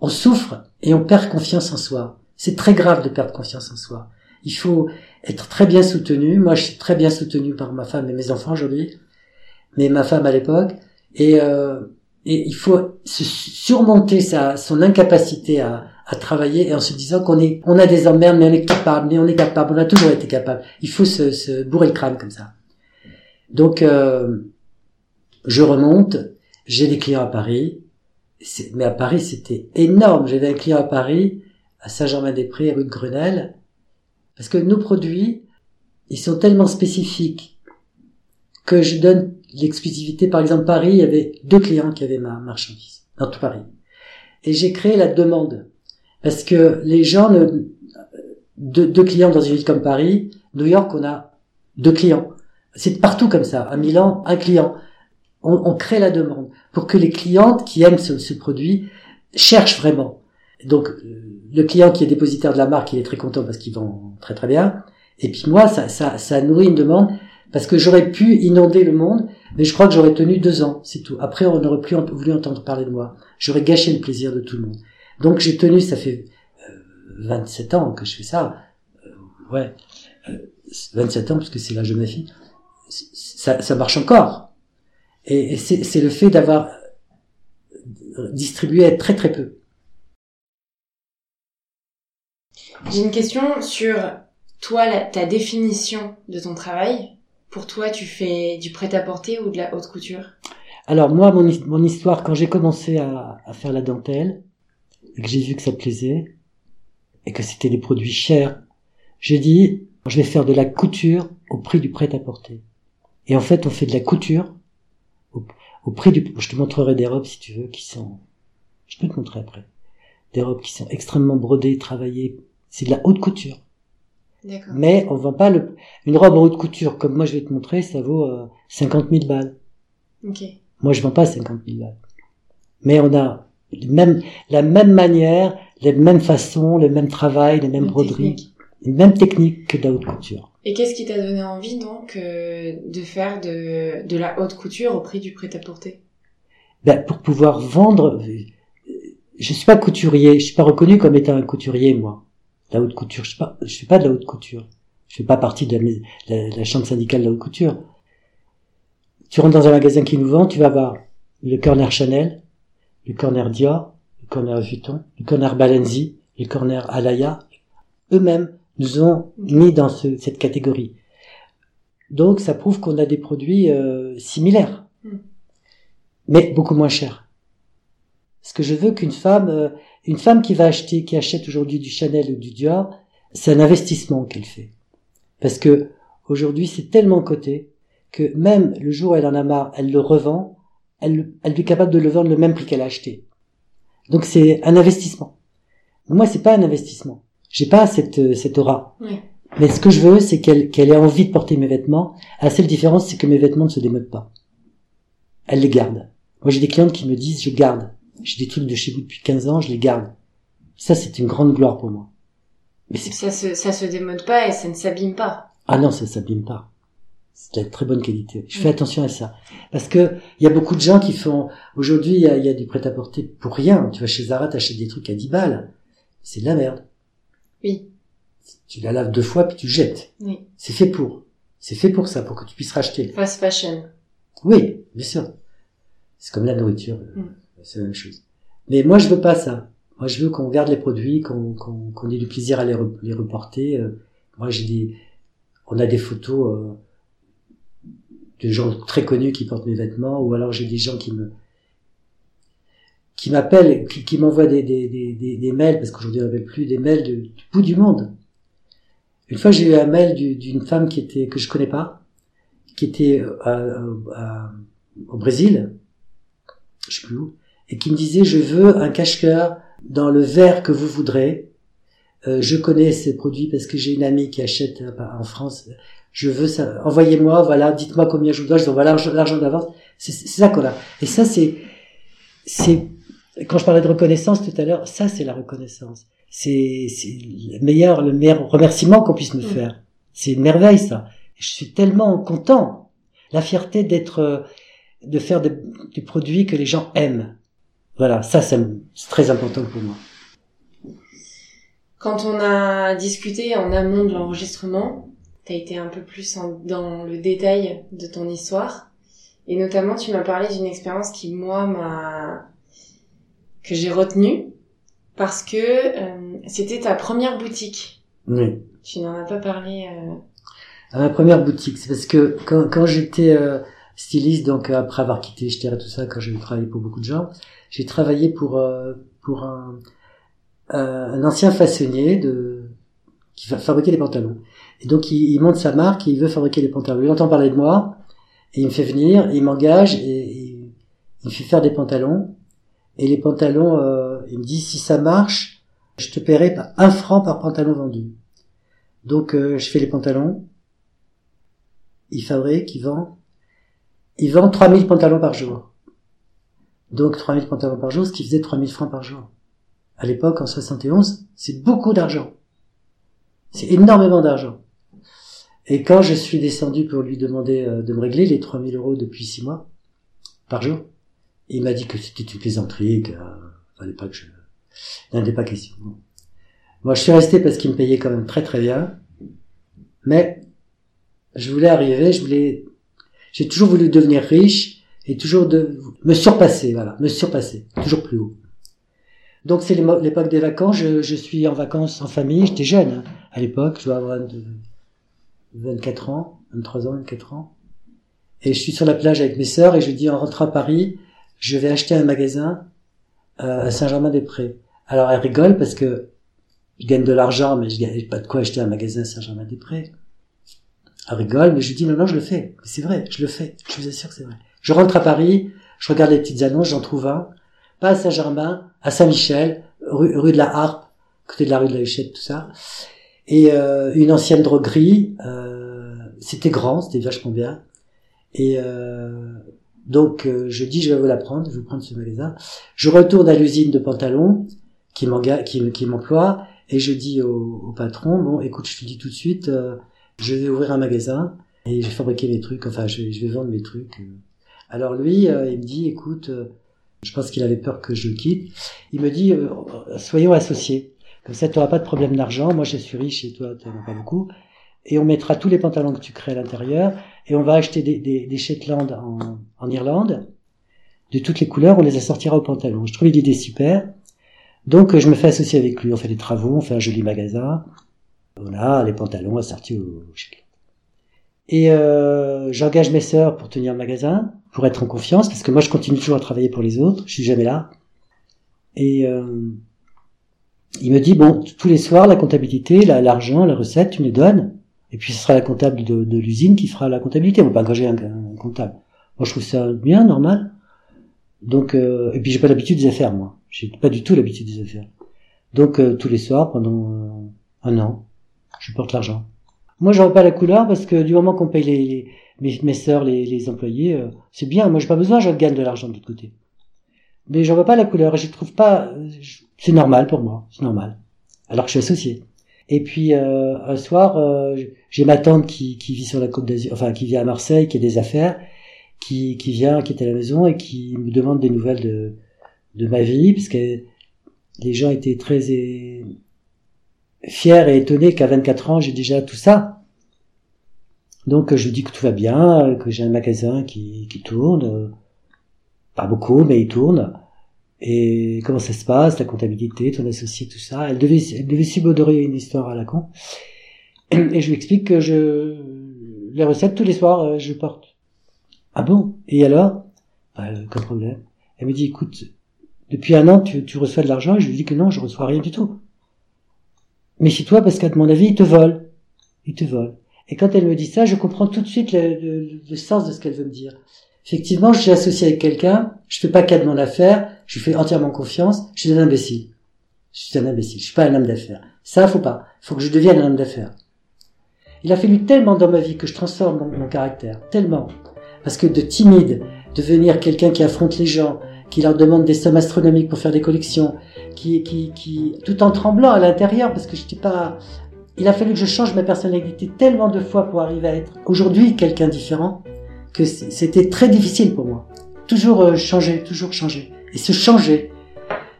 on souffre et on perd confiance en soi. C'est très grave de perdre confiance en soi. Il faut être très bien soutenu. Moi, je suis très bien soutenu par ma femme et mes enfants aujourd'hui, mais ma femme à l'époque. Et, euh, et il faut se surmonter sa, son incapacité à, à travailler et en se disant qu'on est, on a des emmerdes, mais on est capable, mais on est capable, on a toujours été capable. Il faut se, se bourrer le crâne comme ça. Donc, euh, je remonte, j'ai des clients à Paris, mais à Paris c'était énorme. J'avais un client à Paris, à Saint-Germain-des-Prés, rue de Grenelle, parce que nos produits, ils sont tellement spécifiques que je donne l'exclusivité. Par exemple, Paris, il y avait deux clients qui avaient ma marchandise, dans tout Paris. Et j'ai créé la demande. Parce que les gens, deux clients dans une ville comme Paris, New York, on a deux clients. C'est partout comme ça. À Milan, un client. On, on crée la demande pour que les clientes qui aiment ce, ce produit cherchent vraiment. Donc, euh, le client qui est dépositaire de la marque, il est très content parce qu'il vend très très bien. Et puis moi, ça, ça, ça nourrit une demande parce que j'aurais pu inonder le monde, mais je crois que j'aurais tenu deux ans, c'est tout. Après, on n'aurait plus voulu entendre parler de moi. J'aurais gâché le plaisir de tout le monde. Donc j'ai tenu, ça fait euh, 27 ans que je fais ça. Euh, ouais, euh, 27 ans parce que c'est l'âge de ma fille. Ça, ça marche encore. Et, c'est le fait d'avoir distribué très très peu. J'ai une question sur toi, la- ta définition de ton travail. Pour toi, tu fais du prêt-à-porter ou de la haute couture? Alors moi, mon histoire, quand j'ai commencé à, à faire la dentelle, et que j'ai vu que ça plaisait, et que c'était des produits chers, j'ai dit, je vais faire de la couture au prix du prêt-à-porter. Et en fait, on fait de la couture au, prix du... Je te montrerai des robes, si tu veux, qui sont... Je peux te montrer après. Des robes qui sont extrêmement brodées, travaillées. C'est de la haute couture. D'accord. Mais on vend pas le... Une robe en haute couture, comme moi je vais te montrer, ça vaut euh, 50 000 balles. Ok. Moi, je vends pas 50 000 balles. Mais on a les mêmes, la même manière, les mêmes façons, le même travail, les mêmes broderies, les mêmes techniques que de la haute couture. Et qu'est-ce qui t'a donné envie donc euh, de faire de, la haute couture au prix du prêt-à-porter? Ben, pour pouvoir vendre, euh, je suis pas couturier, je suis pas reconnu comme étant un couturier, moi. La haute couture, je suis pas, pas de la haute couture. Je fais pas partie de la chambre syndicale de la haute couture. Tu rentres dans un magasin qui nous vend, tu vas voir le corner Chanel, le corner Dior, le corner Vuitton, le corner Balenzi, le corner Alaya. Eux-mêmes nous ont mis dans ce- cette catégorie. Donc ça prouve qu'on a des produits euh, similaires, Mm. mais beaucoup moins chers. Parce que je veux qu'une femme, euh, une femme qui va acheter, qui achète aujourd'hui du Chanel ou du Dior, c'est un investissement qu'elle fait. Parce que aujourd'hui c'est tellement coté que même le jour où elle en a marre, elle le revend, elle, le- elle est capable de le vendre le même prix qu'elle a acheté. Donc c'est un investissement. Moi c'est pas un investissement. J'ai pas cette, euh, cette aura. Mais ce que je veux, c'est qu'elle qu'elle ait envie de porter mes vêtements. La seule différence, c'est que mes vêtements ne se démodent pas. Elle les garde. Moi, j'ai des clientes qui me disent, je garde. J'ai des trucs de chez vous depuis 15 ans, je les garde. Ça, c'est une grande gloire pour moi. Mais c'est, Ça se, ça se démode pas et ça ne s'abîme pas. ah non, ça s'abîme pas. C'est de la très bonne qualité. Je fais Mm. attention à ça. Parce que, il y a beaucoup de gens qui font, aujourd'hui, il y a, il y a du prêt-à-porter pour rien. Tu vas chez Zara, t'achètes des trucs à 10 balles. C'est de la merde. Oui. Tu la laves deux fois, puis tu jettes. Oui. C'est fait pour. C'est fait pour ça, pour que tu puisses racheter. Fast fashion. Oui, bien sûr. C'est comme la nourriture, euh, Mm. c'est la même chose. Mais moi, je veux pas ça. Moi, je veux qu'on garde les produits, qu'on qu'on qu'on ait du plaisir à les, re- les reporter. euh. Moi, j'ai des, on a des photos euh, de gens très connus qui portent mes vêtements, ou alors j'ai des gens qui me qui m'appellent, qui, qui m'envoient des, des, des, des, mails, parce qu'aujourd'hui on n'avait plus des mails de- du bout du monde. Une fois, j'ai eu un mail du- d'une femme qui était que je connais pas, qui était euh, à- à- au Brésil, je sais plus où, et qui me disait je veux un cache-cœur dans le vert que vous voudrez, Euh, je connais ces produits parce que j'ai une amie qui achète euh, en France. Je veux ça. Envoyez-moi, voilà, dites-moi combien je vous dois. Je dois l'argent, l'argent d'avance. C'est ça qu'on a. Et ça, c'est, c'est, quand je parlais de reconnaissance tout à l'heure, ça, c'est la reconnaissance. C'est, le meilleur, le meilleur remerciement qu'on puisse me Mm. faire. C'est une merveille, ça. Je suis tellement content. La fierté d'être, euh, de faire de- des produits que les gens aiment. Voilà, ça, c'est très important pour moi. Quand on a discuté en amont de l'enregistrement, t'as été un peu plus en- dans le détail de ton histoire. Et notamment, tu m'as parlé d'une expérience qui, moi, m'a... que j'ai retenue. Parce que euh, c'était ta première boutique. Oui. Tu n'en as pas parlé... euh, À ma première boutique, c'est parce que quand, quand j'étais euh, styliste, donc euh, après avoir quitté Jeter et tout ça, quand j'ai travaillé pour beaucoup de gens, j'ai travaillé pour pour un, un ancien façonnier de qui fa- fabriquait des pantalons. Et donc il, il monte sa marque et il veut fabriquer des pantalons. Il entend parler de moi et il me fait venir, il m'engage et, et il me fait faire des pantalons. Et les pantalons, euh, il me dit si ça marche, je te paierai un franc par pantalon vendu. Donc euh, je fais les pantalons, il fabrique, il vend. Il vend 3000 pantalons par jour. Donc 3000 pantalons par jour, ce qui faisait 3000 francs par jour. À l'époque, en 71, c'est beaucoup d'argent. C'est énormément d'argent. Et quand je suis descendu pour lui demander euh, de me régler les 3000 euros depuis 6 mois, par jour, il m'a dit que c'était une plaisanterie, que euh, fallait pas que je... Il n'en était pas question. Moi, je suis resté parce qu'il me payait quand même très très bien. Mais je voulais arriver, je voulais, j'ai toujours voulu devenir riche et toujours de me surpasser, voilà, me surpasser, toujours plus haut. Donc c'est l'époque des vacances, je, je suis en vacances en famille, j'étais jeune hein, à l'époque, je dois avoir de- 24 ans, 23 ans, 24 ans. Et je suis sur la plage avec mes sœurs et je dis en rentrant à Paris, je vais acheter un magasin euh, à Saint-Germain-des-Prés. Alors elle rigole parce que je gagne de l'argent, mais je gagne pas de quoi acheter un magasin à Saint-Germain-des-Prés. Elle rigole, mais je lui dis non, non, je le fais. C'est vrai, je le fais. Je vous assure que c'est vrai. Je rentre à Paris, je regarde les petites annonces, j'en trouve un. Pas à Saint-Germain, à Saint-Michel, rue, rue de la Harpe, côté de la rue de la Huchette, tout ça. Et euh, une ancienne droguerie. Euh, c'était grand, c'était vachement bien. Et euh, donc euh, je dis je vais vous la prendre, je vais prendre ce magasin. Je retourne à l'usine de pantalons qui m'enga- qui, m'emploie et je dis au, au patron bon écoute je te dis tout de suite euh, je vais ouvrir un magasin et je vais fabriquer mes trucs enfin je, vais- je vais vendre mes trucs. Alors lui euh, il me dit écoute euh, je pense qu'il avait peur que je quitte. Il me dit euh, soyons associés comme ça tu n'auras pas de problème d'argent. Moi je suis riche et toi tu n'en as pas beaucoup et on mettra tous les pantalons que tu crées à l'intérieur et on va acheter des, des, des Shetland en, en Irlande de toutes les couleurs, on les assortira aux pantalons. Je trouve l'idée super. Donc je me fais associer avec lui, on fait des travaux, on fait un joli magasin. Voilà, les pantalons assortis au Shetland. Et euh, j'engage mes sœurs pour tenir le magasin, pour être en confiance, parce que moi je continue toujours à travailler pour les autres, je suis jamais là. Et euh, il me dit, bon, tous les soirs, la comptabilité, la- l'argent, la recette, tu me les donnes. Et puis ce sera la comptable de, l'usine qui fera la comptabilité. On va pas un, comptable. Moi je trouve ça bien, normal. Donc euh, et puis j'ai pas l'habitude des affaires moi. J'ai pas du tout l'habitude des affaires. Donc euh, tous les soirs pendant euh, un an, je porte l'argent. Moi je vois pas la couleur parce que du moment qu'on paye les, les mes, mes sœurs, les, les employés, euh, c'est bien. Moi j'ai pas besoin, je gagne de l'argent de l'autre côté. Mais j'en vois pas la couleur et je trouve pas. euh, C'est normal pour moi, c'est normal. Alors que je suis associé. Et puis euh, un soir, euh, j'ai ma tante qui, qui vit sur la côte d'Azur, enfin qui vient à Marseille, qui a des affaires, qui, qui vient, qui est à la maison et qui me demande des nouvelles de, de ma vie, parce que les gens étaient très é- fiers et étonnés qu'à 24 ans j'ai déjà tout ça. Donc je lui dis que tout va bien, que j'ai un magasin qui, qui tourne, euh, pas beaucoup, mais il tourne. Et comment ça se passe, la comptabilité, ton associé, tout ça? Elle devait, elle devait subodorer une histoire à la con. Et je lui explique que je, les recettes tous les soirs, euh, je porte. Ah bon? Et alors? Bah, euh, aucun problème. Elle me dit, écoute, depuis un an, tu, tu reçois de l'argent, et je lui dis que non, je reçois rien du tout. Méfie-toi parce qu'à mon avis, ils te volent. Ils te volent. Et quand elle me dit ça, je comprends tout de suite le, le- le sens de ce qu'elle veut me dire. Effectivement, je suis associé avec quelqu'un, je fais pas cas de mon affaire, je lui fais entièrement confiance, je suis un imbécile. Je suis un imbécile. Je suis pas un homme d'affaires. Ça, faut pas. Faut que je devienne un homme d'affaires. Il a fallu tellement dans ma vie que je transforme mon, mon caractère. Tellement. Parce que de timide, devenir quelqu'un qui affronte les gens, qui leur demande des sommes astronomiques pour faire des collections, qui, qui, qui, tout en tremblant à l'intérieur, parce que je n'étais pas, il a fallu que je change ma personnalité tellement de fois pour arriver à être aujourd'hui quelqu'un différent, que c'était très difficile pour moi. Toujours euh, changer, toujours changer. Et se changer,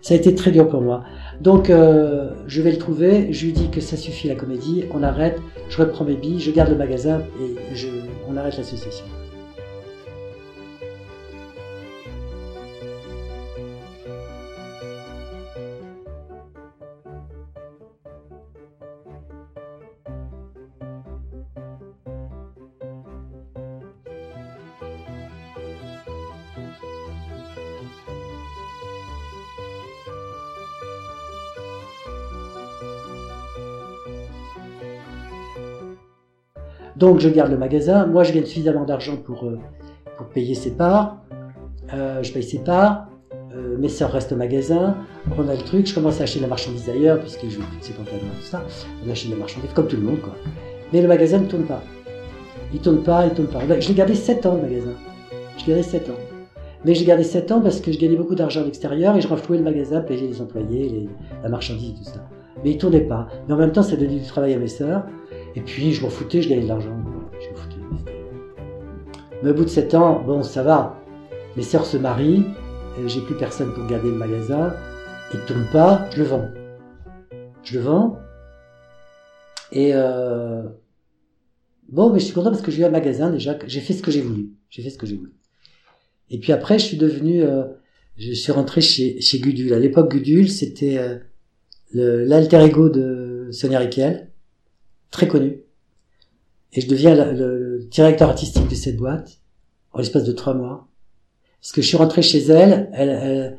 ça a été très dur pour moi. Donc, euh, je vais le trouver, je lui dis que ça suffit la comédie, on arrête, je reprends mes billes, je garde le magasin et on arrête l'association. Donc je garde le magasin. Moi, je gagne suffisamment d'argent pour, euh, pour payer ses parts. Euh, je paye ses parts. Euh, mes sœurs restent au magasin. On a le truc. Je commence à acheter la marchandise ailleurs, puisque je veux plus de ces pantalons et tout ça. On achète de la marchandise, comme tout le monde, quoi. Mais le magasin ne tourne pas. Il tourne pas, il tourne pas. Je l'ai gardé 7 ans, le magasin. Je l'ai gardé 7 ans. Mais j'ai gardé 7 ans parce que je gagnais beaucoup d'argent à l'extérieur et je renflouais le magasin, payais les employés, la marchandise, tout ça. Mais il tournait pas. Mais en même temps, ça donnait du travail à mes sœurs. Et puis, je m'en foutais, je gagnais de l'argent. Mais au bout de 7 ans, bon, ça va. Mes sœurs se marient, j'ai plus personne pour garder le magasin. Il ne tourne pas, je le vends. Je le vends. Et euh, bon, mais je suis content parce que j'ai eu un magasin déjà, j'ai fait ce que j'ai voulu. J'ai fait ce que j'ai voulu. Et puis après, je suis devenu, euh, je suis rentré chez, Gudule. À l'époque, Gudule, c'était euh, l'alter ego de Sonia Riquel très connu. Et je deviens le, directeur artistique de cette boîte en l'espace de trois mois. Parce que je suis rentré chez elle, elle, elle,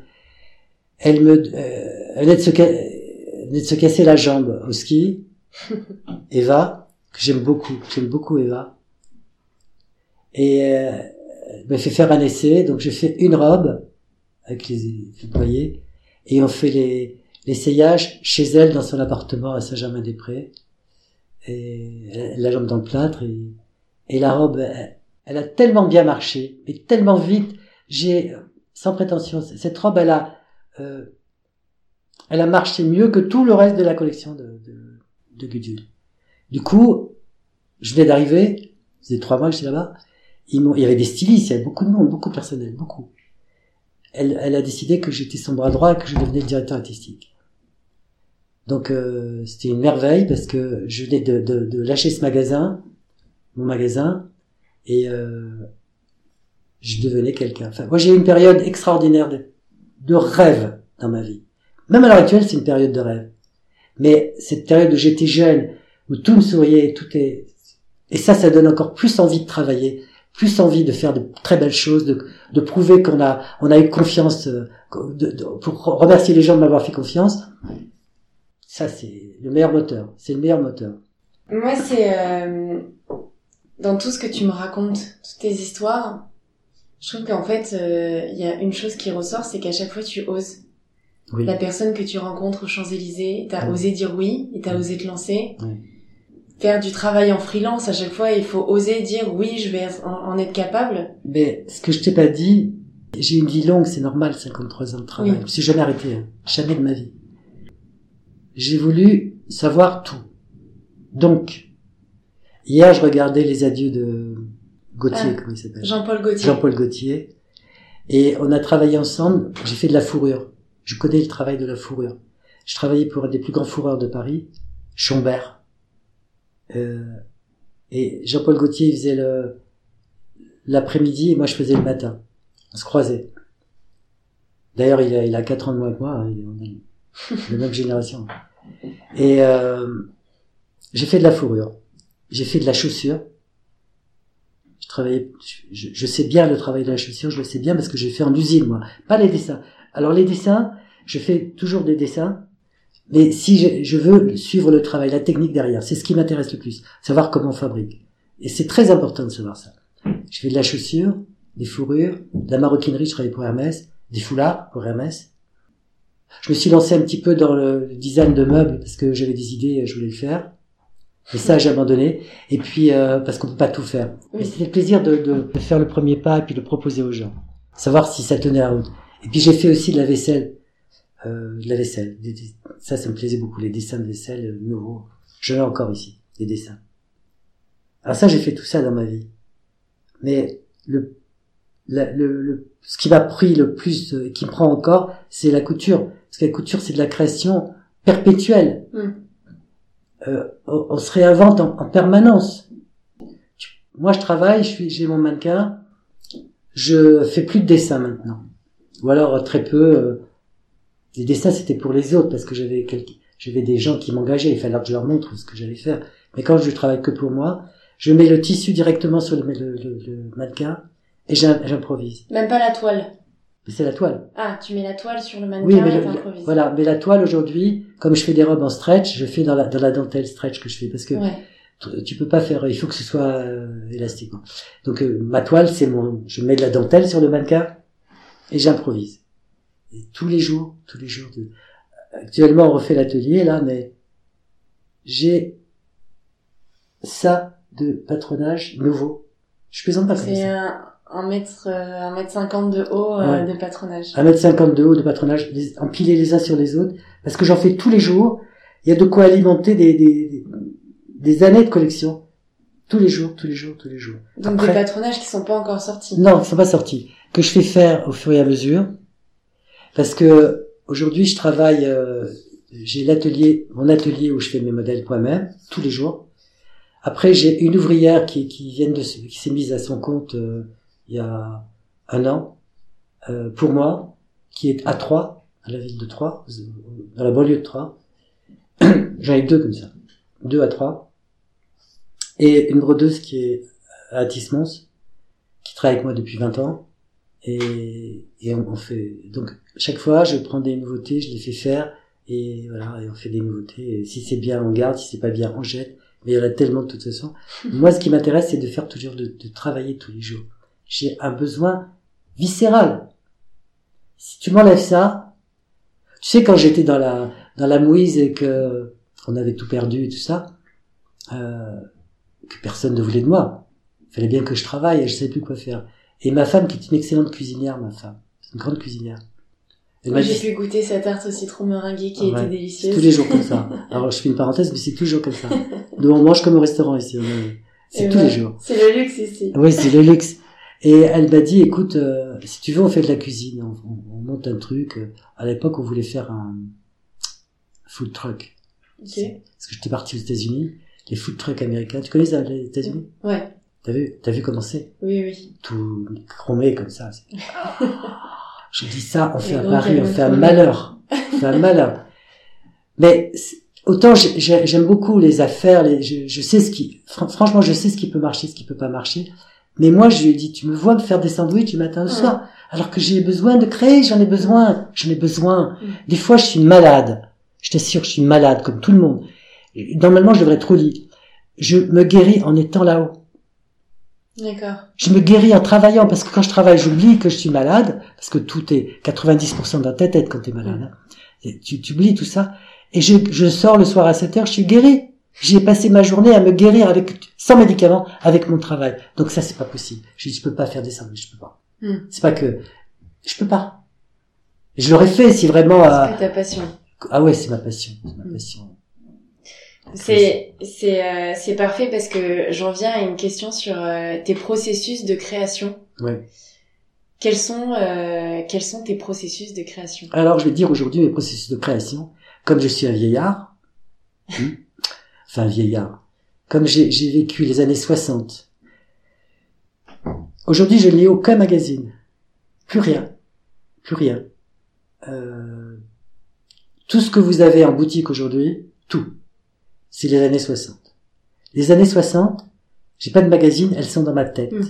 elle me, euh, elle venait de, se, de se casser la jambe au ski. Eva, que j'aime beaucoup, j'aime beaucoup Eva. Et euh, elle m'a fait faire un essai, donc j'ai fait une robe avec les employés et on fait les l'essayage chez elle dans son appartement à Saint-Germain-des-Prés et la jambe dans le plâtre et, et la robe, elle, a tellement bien marché, et tellement vite. J'ai, sans prétention, cette robe, elle a, euh, elle a marché mieux que tout le reste de la collection de, de, de Gudule. Du coup, je venais d'arriver, c'était trois mois que j'étais là-bas. Il y avait des stylistes, il y avait beaucoup de monde, beaucoup de personnel, beaucoup. Elle, elle a décidé que j'étais son bras droit et que je devenais le directeur artistique. Donc euh, c'était une merveille parce que je venais de, de, de, lâcher ce magasin, mon magasin, et euh, je devenais quelqu'un. Enfin, moi j'ai eu une période extraordinaire de, de rêve dans ma vie. Même à l'heure actuelle, c'est une période de rêve. Mais cette période où j'étais jeune, où tout me souriait, tout est... Et ça, ça donne encore plus envie de travailler, plus envie de faire de très belles choses, de, de prouver qu'on a, on a eu confiance, euh, pour remercier les gens de m'avoir fait confiance. Ça, c'est le meilleur moteur. C'est le meilleur moteur. Moi, c'est euh, dans tout ce que tu me racontes, toutes tes histoires. Je trouve qu'en fait, euh, il y a une chose qui ressort, c'est qu'à chaque fois, tu oses. Oui. La personne que tu rencontres aux Champs-Élysées, t'as osé dire oui et t'as osé te lancer. Faire du travail en freelance, à chaque fois, il faut oser dire oui, je vais en, être capable. Mais ce que je t'ai pas dit, j'ai une vie longue, c'est normal, 53 ans de travail. Je suis jamais arrêté, hein. jamais de ma vie j'ai voulu savoir tout. Donc, hier, je regardais les adieux de Gauthier, ah, comment il s'appelle Jean-Paul Gauthier. Jean-Paul Gauthier. Et on a travaillé ensemble. J'ai fait de la fourrure. Je connais le travail de la fourrure. Je travaillais pour un des plus grands fourreurs de Paris, Chombert. Euh, et Jean-Paul Gauthier, il faisait le, l'après-midi et moi je faisais le matin. On se croisait. D'ailleurs, il a, il a 4 ans de moins que moi. Hein, il, de même génération. Et euh, j'ai fait de la fourrure, j'ai fait de la chaussure. Je travaillais, je, sais bien le travail de la chaussure, je le sais bien parce que j'ai fait en usine moi, pas les dessins. Alors les dessins, je fais toujours des dessins, mais si je veux suivre le travail, la technique derrière, c'est ce qui m'intéresse le plus, savoir comment on fabrique. Et c'est très important de savoir ça. Je fais de la chaussure, des fourrures, de la maroquinerie, je travaille pour Hermès, des foulards pour Hermès, Je me suis lancé un petit peu dans le design de meubles parce que j'avais des idées, je voulais le faire. Et ça, j'ai abandonné. Et puis, euh, parce qu'on peut pas tout faire. Oui. Mais c'était le plaisir de, de, de faire le premier pas et puis de le proposer aux gens. Savoir si ça tenait la route. Et puis, j'ai fait aussi de la vaisselle. Euh, de la vaisselle. Des- des- ça, ça me plaisait beaucoup. Les dessins de vaisselle euh, nouveaux. Je l'ai encore ici. Des dessins. Alors ça, j'ai fait tout ça dans ma vie. Mais le, la- le, le- ce qui m'a pris le plus, euh, qui me prend encore, c'est la couture. Parce que la couture, c'est de la création perpétuelle. Mm. Euh, on, on se réinvente en, en permanence. Tu- Moi, je travaille, je suis, j'ai mon mannequin. Je fais plus de dessins maintenant, ou alors euh, très peu. euh, les dessins, c'était pour les autres parce que j'avais des gens qui m'engageaient. Il fallait que je leur montre ce que j'allais faire. Mais quand je travaille que pour moi, je mets le tissu directement sur le, le, le- le mannequin et j'im- j'improvise. Même pas la toile. C'est la toile. Ah, tu mets la toile sur le mannequin Oui, mais et le-. Voilà, mais la toile aujourd'hui, comme je fais des robes en stretch, je fais dans la, dans la dentelle stretch que je fais parce que Ouais. tu- tu peux pas faire, il faut que ce soit euh, élastique. Donc euh, ma toile, c'est mon, je mets de la dentelle sur le mannequin et j'improvise. Et tous les jours, tous les jours. de- Actuellement, on refait l'atelier là, mais j'ai ça de patronage nouveau. Je plaisante pas comme ça. un, un mètre, euh, un mètre cinquante de haut euh, Ouais. de patronage. 1m50 de haut de patronage, empilés les uns sur les autres, parce que j'en fais tous les jours. Il y a de quoi alimenter des, des, des années de collection. Tous les jours, tous les jours, tous les jours. Donc Après- des patronages qui sont pas encore sortis. Non, ils sont pas sortis. Que je fais faire au fur et à mesure. Parce que aujourd'hui, je travaille, euh, j'ai l'atelier, mon atelier où je fais mes modèles moi-même, tous les jours. Après, j'ai une ouvrière qui, qui vient de, qui s'est mise à son compte euh, il y a un an, euh, pour moi, qui est à Troyes, à la ville de Troyes, dans la banlieue de Troyes. J'en ai deux comme ça, deux à Troyes. Et une brodeuse qui est à Tismons, qui travaille avec moi depuis 20 ans. Et, et on, on fait donc chaque fois je prends des nouveautés, je les fais faire et voilà et on fait des nouveautés. Et si c'est bien on garde, si c'est pas bien on jette. Mais il y en a tellement de toute façon. Moi ce qui m'intéresse c'est de faire toujours de, de travailler tous les jours. J'ai un besoin viscéral. Si tu m'enlèves ça, tu sais quand j'étais dans la dans la mouise et que on avait tout perdu et tout ça, euh, que personne ne voulait de moi. Il fallait bien que je travaille et je savais plus quoi faire. Et ma femme, qui est une excellente cuisinière, ma femme, c'est une grande cuisinière. Moi j'ai pu goûter sa tarte au citron meringuée qui Ah était délicieuse. tous les jours comme ça. Alors je fais une parenthèse, mais c'est toujours comme ça. Nous on mange comme au restaurant ici. C'est tous les jours. C'est le luxe ici. Oui, c'est le luxe. Et elle m'a dit, écoute, euh, si tu veux, on fait de la cuisine, on, on- on monte un truc. Euh, À l'époque, on voulait faire un food truck. Ok. Parce que j'étais parti aux États-Unis, les food trucks américains. Tu connais ça, les États-Unis? Ouais. T'as vu, t'as vu comment c'est? Oui, oui. Tout chromé comme ça. Je dis ça, on fait un pari, on fait un malheur. On fait un malheur. Mais autant j'ai- j'ai- j'aime beaucoup les affaires, les, je, je sais ce qui, fran- franchement, je sais ce qui peut marcher, ce qui peut pas marcher. Mais moi, je lui ai dit, tu me vois me faire des sandwichs du matin au soir, alors que j'ai besoin de créer, j'en ai besoin, j'en ai besoin. Mm. Des fois, je suis malade. Je t'assure, je suis malade, comme tout le monde. Normalement, je devrais être au lit. Je me guéris en étant là-haut. D'accord. Je me guéris en travaillant, parce que quand je travaille, j'oublie que je suis malade, parce que tout est 90% dans ta tête quand tu es malade. hein. Tu oublies tout ça. Et je, je sors le soir à 7 heures, je suis guéri. J'ai passé ma journée à me guérir avec, sans médicaments, avec mon travail. Donc ça, c'est pas possible. Je dis, je peux pas faire des sandwichs, je peux pas. Hmm. C'est pas que, je peux pas. Je l'aurais fait si vraiment, C'est euh, ta passion. ah ouais, c'est ma passion, c'est ma Hmm. passion. C'est c'est euh, c'est parfait parce que j'en viens à une question sur euh, tes processus de création. Ouais. Quels sont euh, quels sont tes processus de création? Alors, je vais dire aujourd'hui mes processus de création. Comme je suis un vieillard, vieillard, comme j'ai vécu les années 60, aujourd'hui je ne lis aucun magazine. Plus rien. Plus rien. Euh, tout ce que vous avez en boutique aujourd'hui, tout, c'est les années 60. Les années 60, j'ai pas de magazine, elles sont dans ma tête. Mm.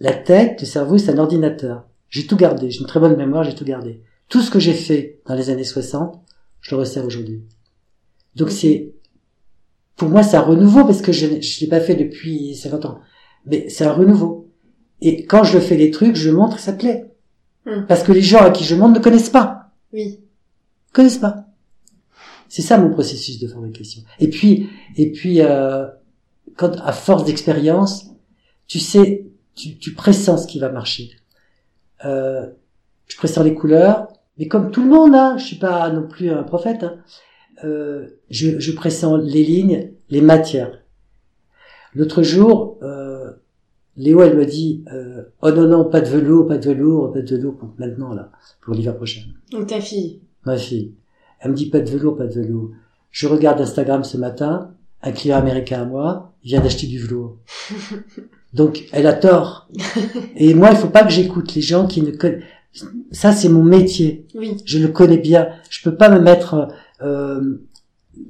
La tête, le cerveau, c'est un ordinateur. J'ai tout gardé, j'ai une très bonne mémoire, j'ai tout gardé. Tout ce que j'ai fait dans les années 60, je le resserre aujourd'hui. Donc Ok. c'est, pour moi, c'est un renouveau parce que je, ne l'ai pas fait depuis 50 ans. Mais c'est un renouveau. Et quand je fais les trucs, je montre et ça plaît. Hmm. Parce que les gens à qui je montre ne connaissent pas. Oui. connaissent pas. C'est ça mon processus de fabrication. Et puis, et puis, euh, quand à force d'expérience, tu sais, tu, tu pressens ce qui va marcher. Euh, je pressens les couleurs, mais comme tout le monde, hein, je suis pas non plus un prophète. Hein, euh, je, je pressens les lignes, les matières. L'autre jour, euh, Léo, elle me dit, euh, oh non non, pas de velours, pas de velours, pas de velours pour maintenant là, pour l'hiver prochain. Donc ta fille. Ma fille, elle me dit pas de velours, pas de velours. Je regarde Instagram ce matin, un client américain à moi, il vient d'acheter du velours. Donc elle a tort. Et moi, il faut pas que j'écoute les gens qui ne connaissent. Ça, c'est mon métier. Oui. Je le connais bien. Je peux pas me mettre, euh,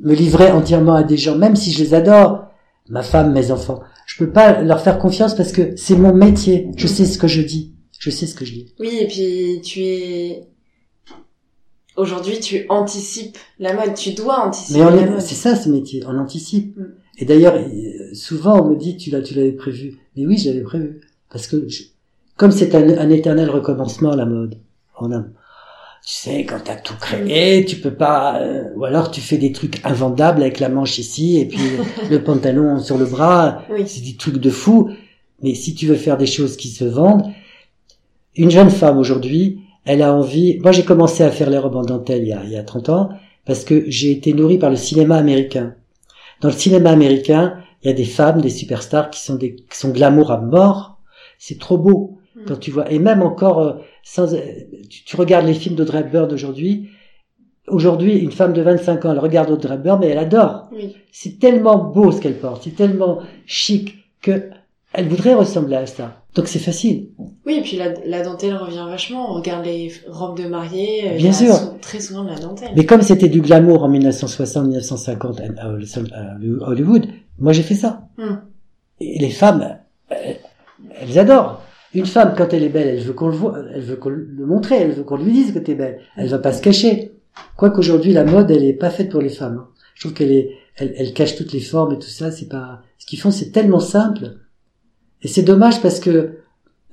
me livrer entièrement à des gens, même si je les adore, ma femme, mes enfants. Je peux pas leur faire confiance parce que c'est mon métier. Je sais ce que je dis. Je sais ce que je dis. Oui, et puis tu es aujourd'hui tu anticipes la mode, tu dois anticiper Mais on la est- mode. c'est ça ce métier, on anticipe. Mm. Et d'ailleurs, euh, souvent on me dit tu l'as, tu l'avais prévu. Mais oui, je l'avais prévu parce que je- comme c'est un, un éternel recommencement la mode, on a, tu sais, quand t'as tout créé, tu peux pas, euh, ou alors tu fais des trucs invendables avec la manche ici et puis le pantalon sur le bras. Oui. C'est des trucs de fou. Mais si tu veux faire des choses qui se vendent, une jeune femme aujourd'hui, elle a envie. Moi, j'ai commencé à faire les robes en dentelle il y a, il y a 30 ans parce que j'ai été nourri par le cinéma américain. Dans le cinéma américain, il y a des femmes, des superstars qui sont des, qui sont glamour à mort. C'est trop beau Mm. Quand tu vois. Et même encore, euh, sans, euh, tu, tu regardes les films d'Audrey Hepburn d'aujourd'hui. Aujourd'hui, une femme de 25 ans, elle regarde Audrey Hepburn, mais elle adore Oui. c'est tellement beau ce qu'elle porte, c'est tellement chic que elle voudrait ressembler à ça. Donc c'est facile. Oui, et puis la, la dentelle revient vachement. On regarde les robes de mariée. euh, Bien sûr. sou- très souvent de la dentelle. Mais comme c'était du glamour en 1960-1950 à Hollywood, moi j'ai fait ça. Hmm. Et les femmes, elles adorent. Une femme, quand elle est belle, elle veut qu'on le voit, elle veut qu'on le montre, elle veut qu'on lui dise que t'es belle. Elle va pas se cacher. Quoique aujourd'hui la mode, elle est pas faite pour les femmes. hein. Je trouve qu'elle est, elle, elle cache toutes les formes et tout ça. C'est pas, ce qu'ils font, c'est tellement simple. Et c'est dommage parce que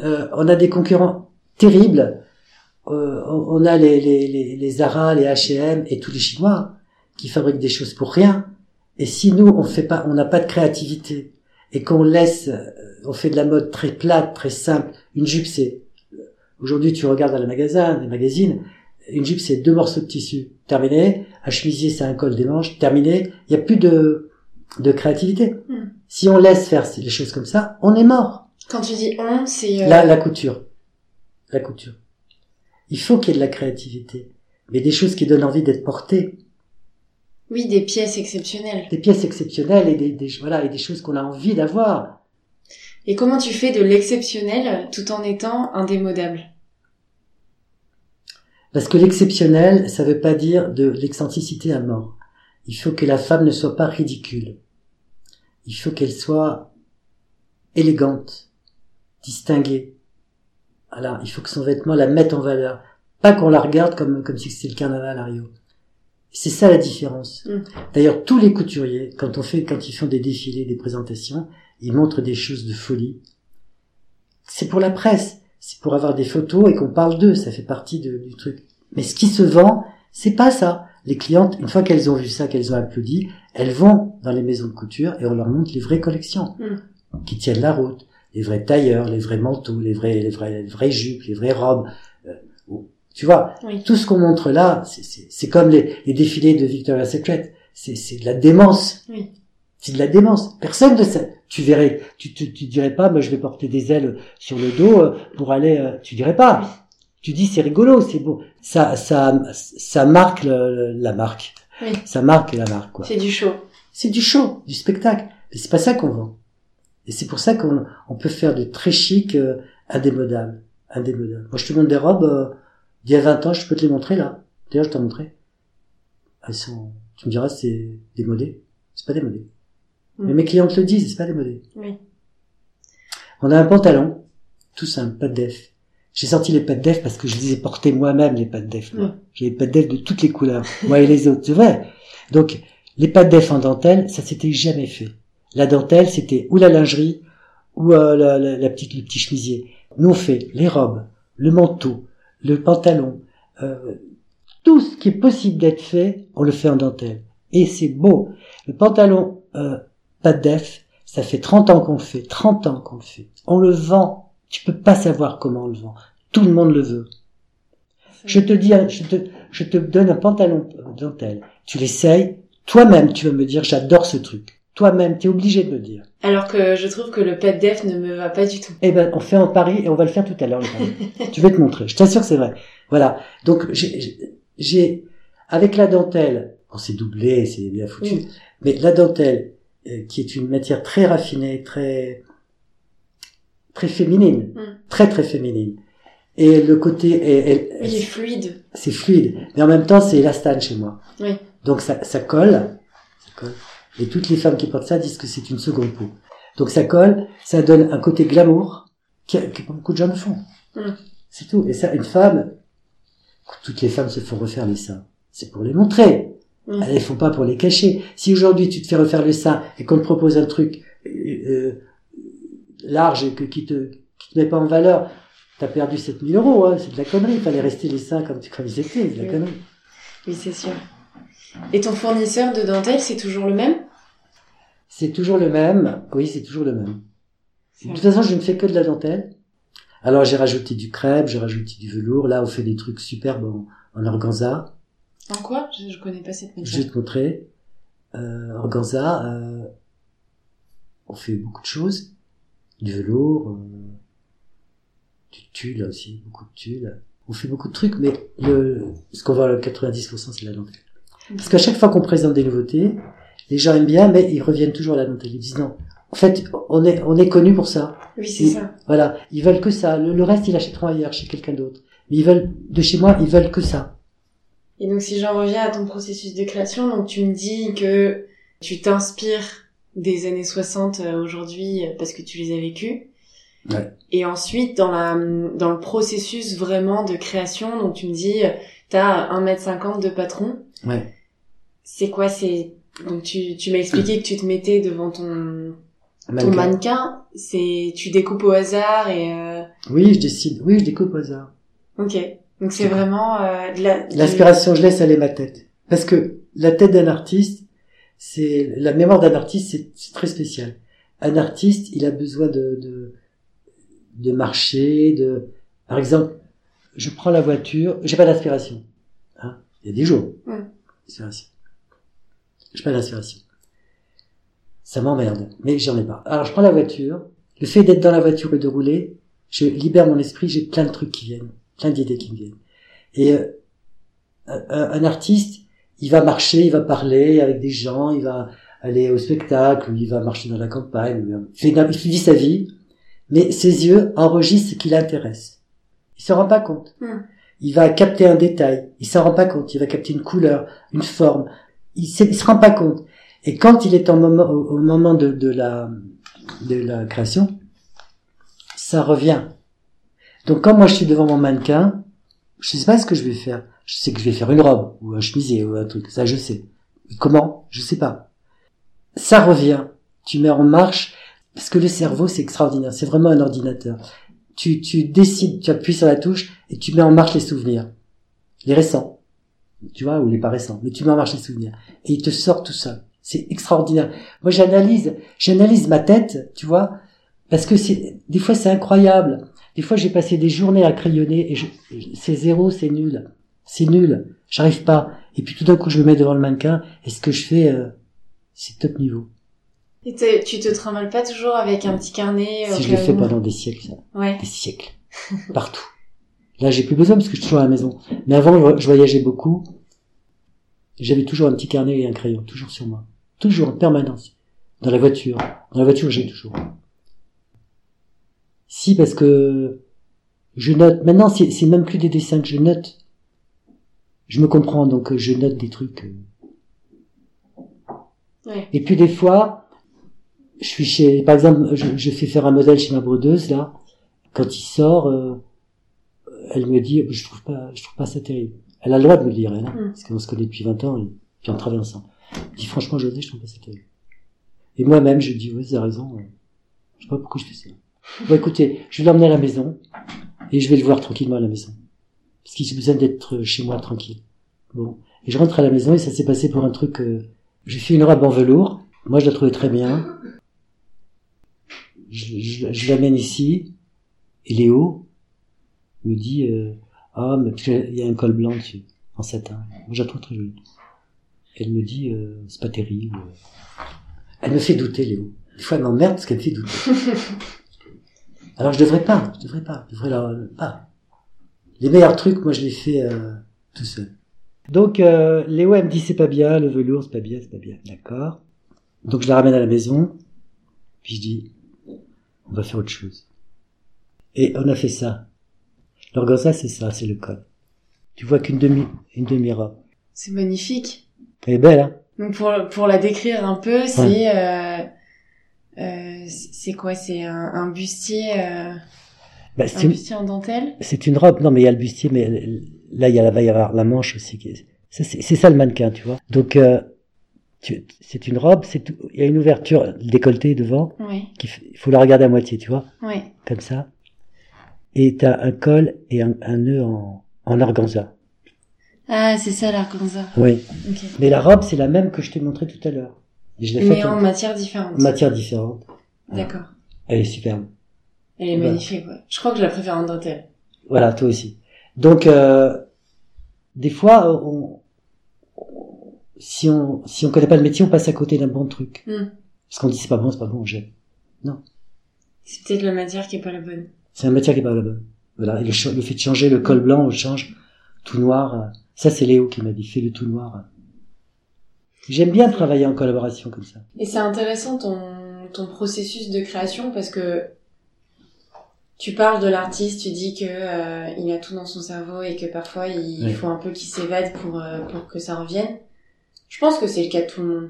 euh, on a des concurrents terribles. Euh, on a les, les, les, les Zara, les H&M et tous les Chinois qui fabriquent des choses pour rien. Et si nous on fait pas, on n'a pas de créativité et qu'on laisse, euh, on fait de la mode très plate, très simple. Une jupe c'est, aujourd'hui tu regardes dans les magasins, les magazines, une jupe c'est deux morceaux de tissu, terminé. Un chemisier c'est un col des manches, terminé. Il y a plus de de créativité. Hmm. Si on laisse faire les choses comme ça, on est mort. Quand tu dis on, c'est euh, La, la couture. La couture. Il faut qu'il y ait de la créativité. Mais des choses qui donnent envie d'être portées. Oui des pièces exceptionnelles. Des pièces exceptionnelles et des, des, voilà, et des choses qu'on a envie d'avoir. Et comment tu fais de l'exceptionnel tout en étant indémodable? Parce que l'exceptionnel, ça veut pas dire de l'excentricité à mort. Il faut que la femme ne soit pas ridicule. Il faut qu'elle soit élégante, distinguée. Voilà, il faut que son vêtement la mette en valeur. Pas qu'on la regarde comme, comme si c'était le carnaval à Rio. C'est ça la différence. Mm. D'ailleurs, tous les couturiers, quand on fait, quand ils font des défilés, des présentations, ils montrent des choses de folie. C'est pour la presse. C'est pour avoir des photos et qu'on parle d'eux. Ça fait partie de- du truc. Mais ce qui se vend, c'est pas ça. Les clientes, une fois qu'elles ont vu ça, qu'elles ont applaudi, elles vont dans les maisons de couture et on leur montre les vraies collections qui tiennent la route, les vrais tailleurs, les vrais manteaux, les vrais, les vrais, les vraies jupes, les vraies robes. Euh, tu vois, Oui. tout ce qu'on montre là, c'est- comme les, les défilés de Victoria's Secret. C'est de la démence. Oui. C'est de la démence. Personne ne sait. Tu verrais, tu, tu, tu dirais pas, moi je vais porter des ailes sur le dos euh, pour aller. euh, tu dirais pas. Tu dis c'est rigolo, c'est beau. Ça, ça, ça marque le- la marque. Oui. Ça marque la marque quoi. C'est du show. C'est du show, du spectacle. Mais c'est pas ça qu'on vend. Et c'est pour ça qu'on on peut faire de très chic, euh, indémodable. Indémodable. Moi, je te montre des robes euh, d'il y a 20 ans, je peux te les montrer là. D'ailleurs, je t'en montrer. Elles sont, tu me diras, c'est démodé. C'est pas démodé. Mm. Mais mes clients te le disent, c'est pas démodé. Oui. On a un pantalon, tout simple, pas de def. J'ai sorti les pattes def parce que je les ai portés moi-même, les pattes def. moi. Mm. J'ai les pattes def de toutes les couleurs, moi et les autres, c'est vrai. Donc, les pattes def en dentelle, ça s'était jamais fait. La dentelle, c'était ou la lingerie, ou euh, la, la- la petite, le petit chemisier. Nous, on fait les robes, le manteau, le pantalon, euh, tout ce qui est possible d'être fait, on le fait en dentelle. Et c'est beau. Le pantalon euh, pas de def, ça fait 30 ans qu'on le fait, 30 ans qu'on le fait. On le vend. Tu peux pas savoir comment on le vend. Tout le monde le veut. Je te dis, je te, je te donne un pantalon dentelle. Tu l'essayes. Toi-même, tu vas me dire, j'adore ce truc. Toi-même, tu es obligé de me dire. Alors que je trouve que le pet def ne me va pas du tout. Eh ben, on fait en Paris et on va le faire tout à l'heure. le pari. tu vais te montrer. Je t'assure c'est vrai. Voilà. Donc, j'ai, avec la dentelle, on s'est doublé, c'est bien foutu. Mais la dentelle, euh, qui est une matière très raffinée, très, très féminine, Mm. très très féminine. Et le côté, et- Il est fluide. c'est fluide, mais en même temps c'est élastane chez moi. Oui. Donc ça, ça colle, ça colle. Et toutes les femmes qui portent ça disent que c'est une seconde peau. Donc ça colle, ça donne un côté glamour que, que beaucoup de gens ne font. Mm. C'est tout. Et ça, une femme, toutes les femmes se font refaire les seins. C'est pour les montrer. Mm. Elles les font pas pour les cacher. Si aujourd'hui tu te fais refaire le sein et qu'on te propose un truc euh, euh, large et que, qui te qui te met pas en valeur, t'as perdu 7000 euros. Hein. C'est de la connerie. Il fallait rester les seins comme, comme ils étaient. C'est de la Oui. connerie. Oui, c'est sûr. Et ton fournisseur de dentelle, c'est toujours le même? C'est toujours le même. Oui, c'est toujours le même. De toute façon, je ne fais que de la dentelle. Alors, j'ai rajouté du crêpe, j'ai rajouté du velours. Là, on fait des trucs superbes en, en organza. En quoi? Je, je connais pas cette Je méthode. vais te montrer. Euh, organza, euh, on fait beaucoup de choses. Du velours, euh, du tulle aussi, beaucoup de tulle. On fait beaucoup de trucs, mais le, ce qu'on voit à 90%, c'est la dentelle. Parce qu'à chaque fois qu'on présente des nouveautés, les gens aiment bien, mais ils reviennent toujours à la. Ils disent non. En fait, on est, on est connu pour ça. Oui, c'est ça. Voilà. Ils veulent que ça. Le, le reste, ils l'achèteront ailleurs, chez quelqu'un d'autre. Mais ils veulent, de chez moi, ils veulent que ça. Et donc, si j'en reviens à ton processus de création, donc tu me dis que tu t'inspires des années 60 euh, aujourd'hui euh, parce que tu les as vécues. Ouais. Et ensuite, dans la, dans le processus vraiment de création, donc tu me dis, euh, t'as 1m50 de patron. Ouais. C'est quoi, c'est, donc tu, tu m'as expliqué que tu te mettais devant ton, ton Mannequin. mannequin. C'est, tu découpes au hasard et, euh, Oui, je décide. Oui, je découpe au hasard. ok. Donc c'est vraiment, euh, de la, L'inspiration, je laisse aller ma tête. Parce que la tête d'un artiste, c'est la mémoire d'un artiste, c'est- très spécial. Un artiste, il a besoin de de, de marcher, de par exemple, je prends la voiture, j'ai pas d'inspiration. Hein Il y a des jours. Mm. J'ai pas d'inspiration. Ça m'emmerde, mais j'en ai pas. Alors je prends la voiture. Le fait d'être dans la voiture et de rouler, je libère mon esprit. J'ai plein de trucs qui viennent, plein d'idées qui me viennent. Et euh, un, un artiste, il va marcher, il va parler avec des gens, il va aller au spectacle, il va marcher dans la campagne, il, fait, il vit sa vie, mais ses yeux enregistrent ce qui l'intéresse. Il se rend pas compte. Hmm. Il va capter un détail, il s'en rend pas compte, il va capter une couleur, une forme, il, il se rend pas compte. Et quand il est en moment, au, au moment de, de la de la création, ça revient. Donc quand moi je suis devant mon mannequin, je sais pas ce que je vais faire. Je sais que je vais faire une robe ou un chemisier ou un truc. Ça, je sais. Mais comment? Je sais pas. Ça revient. Tu mets en marche parce que le cerveau, c'est extraordinaire. C'est vraiment un ordinateur. Tu, tu décides, tu appuies sur la touche et tu mets en marche les souvenirs, les récents, tu vois, ou les pas récents. Mais tu mets en marche les souvenirs et il te sort tout ça. C'est extraordinaire. Moi, j'analyse, j'analyse ma tête, tu vois, parce que c'est des fois c'est incroyable. Des fois, j'ai passé des journées à crayonner et je, c'est zéro, c'est nul. C'est nul. J'arrive pas. Et puis tout d'un coup, je me mets devant le mannequin et ce que je fais, euh, c'est top niveau. Et tu te trimbales pas toujours avec un petit carnet au Si je fait où pendant des siècles, ça. Ouais. Des siècles. Partout. Là, j'ai plus besoin parce que je suis toujours à la maison. Mais avant, je voyageais beaucoup. J'avais toujours un petit carnet et un crayon, toujours sur moi. Toujours, en permanence. Dans la voiture. Dans la voiture, j'ai toujours. Si, parce que je note. Maintenant, c'est même plus des dessins que je note. Je me comprends, donc euh, je note des trucs. euh. Ouais. Et puis des fois, je suis chez, par exemple, je, je fais faire un modèle chez ma brodeuse là. Quand il sort, euh, elle me dit, je trouve pas, je trouve pas ça terrible. Elle a le droit de me le dire, elle, hein, Mm. parce qu'on se connaît depuis 20 ans et puis on travaille ensemble. Elle dit franchement, José, je trouve pas ça terrible. Et moi-même, je dis, oui, avez raison. Je sais pas pourquoi je fais ça. Bon, écoutez, je vais l'emmener à la maison et je vais le voir tranquillement à la maison, parce qu'il a besoin d'être chez moi tranquille. Bon. Et je rentre à la maison et ça s'est passé pour un truc... euh, J'ai fait une robe en velours. Moi, je la trouvais très bien. Je, je, je l'amène ici. Et Léo me dit... euh, ah, mais qu'il y a un col blanc dessus, en satin. Moi, je la trouve très jolie. Elle me dit, euh, c'est pas terrible. Elle me fait douter, Léo. Des fois, elle m'emmerde parce qu'elle me fait douter. Alors, je devrais pas, je devrais pas, je devrais leur, pas. Les meilleurs trucs, moi, je les fais euh, tout seul. Donc, euh, Léo, elle me dit, c'est pas bien, le velours, c'est pas bien, c'est pas bien. D'accord. Donc, je la ramène à la maison. Puis, je dis, on va faire autre chose. Et on a fait ça. L'organza, c'est ça, c'est le col. Tu vois qu'une demi, une demi-robe. C'est magnifique. Elle est belle, hein Donc pour pour la décrire un peu, c'est euh, euh, c'est quoi? C'est un, un bustier, euh, bah, un une, bustier en dentelle? c'est une robe. Non, mais il y a le bustier, mais là, il y a, va y avoir la manche aussi. qui c'est, ça le mannequin, tu vois. Donc, euh, c'est une robe, il y a une ouverture décolletée devant, Oui, qui, il faut la regarder à moitié, tu vois, oui. comme ça. Et t'as un col et un, un nœud en, en organza. Ah, c'est ça l'organza. Oui. Mais la robe, c'est la même que je t'ai montré tout à l'heure. Je Mais en en matière différente. matière différente. D'accord. Elle est superbe. Elle est magnifique. Ouais. Je crois que je la préfère en dentelle. Voilà, toi aussi. Donc, euh, des fois, on, si on si on connaît pas le métier, on passe à côté d'un bon truc. Hmm. Parce qu'on dit c'est pas bon, c'est pas bon, on jette. C'est peut-être la matière qui est pas la bonne. C'est un matière qui est pas la bonne. Voilà, et le, fait de changer le col blanc, on change tout noir. euh, Ça, c'est Léo qui m'a dit, fais le tout noir. J'aime bien travailler en collaboration comme ça. Et c'est intéressant ton, ton processus de création parce que tu parles de l'artiste, tu dis que euh, il a tout dans son cerveau et que parfois il Oui. faut un peu qu'il s'évade pour euh, pour que ça revienne. Je pense que c'est le cas de tout le monde.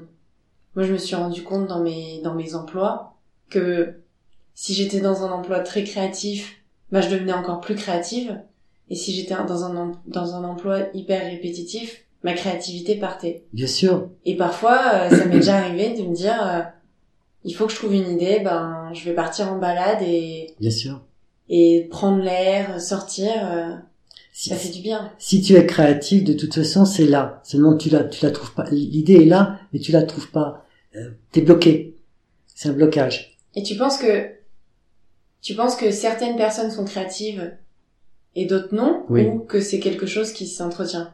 Moi, je me suis rendu compte dans mes dans mes emplois que si j'étais dans un emploi très créatif, bah je devenais encore plus créative. Et si j'étais dans un dans un emploi hyper répétitif, ma créativité partait. Bien sûr. Et parfois, euh, ça m'est déjà arrivé de me dire, euh, il faut que je trouve une idée, ben, je vais partir en balade et, Bien sûr. et prendre l'air, sortir, euh, Si, ça fait du bien. si tu es créatif, de toute façon, c'est là. Seulement, tu la, tu la trouves pas. L'idée est là, mais tu la trouves pas. Euh, T'es bloqué. C'est un blocage. Et tu penses que, tu penses que certaines personnes sont créatives et d'autres non, Oui. ou que c'est quelque chose qui s'entretient?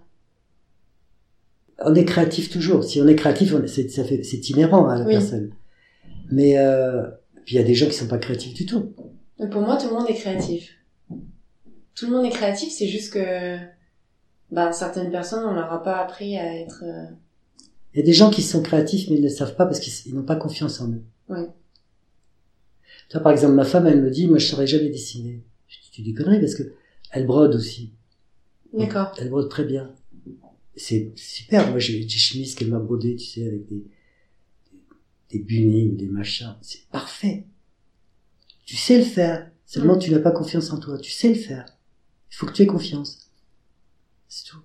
On est créatif toujours. Si on est créatif, c'est, ça fait, c'est inhérent à la Oui. personne. Mais euh, puis il y a des gens qui sont pas créatifs du tout. Mais Pour moi, tout le monde est créatif. Tout le monde est créatif, c'est juste que, ben, certaines personnes, on leur a pas appris à être, euh, Il y a des gens qui sont créatifs, mais ils ne le savent pas parce qu'ils ils n'ont pas confiance en eux. Oui. Tu vois, par exemple, ma femme, elle me dit, moi, je saurais jamais dessiner. Je dis, tu dis conneries parce que elle brode aussi. d'accord. Elle brode très bien. C'est super. Moi, j'ai des chemises qu'elle m'a brodées, tu sais, avec des, des bunnies ou des machins. C'est parfait. Tu sais le faire. Seulement, Mm. tu n'as pas confiance en toi. Tu sais le faire. Il faut que tu aies confiance. C'est tout.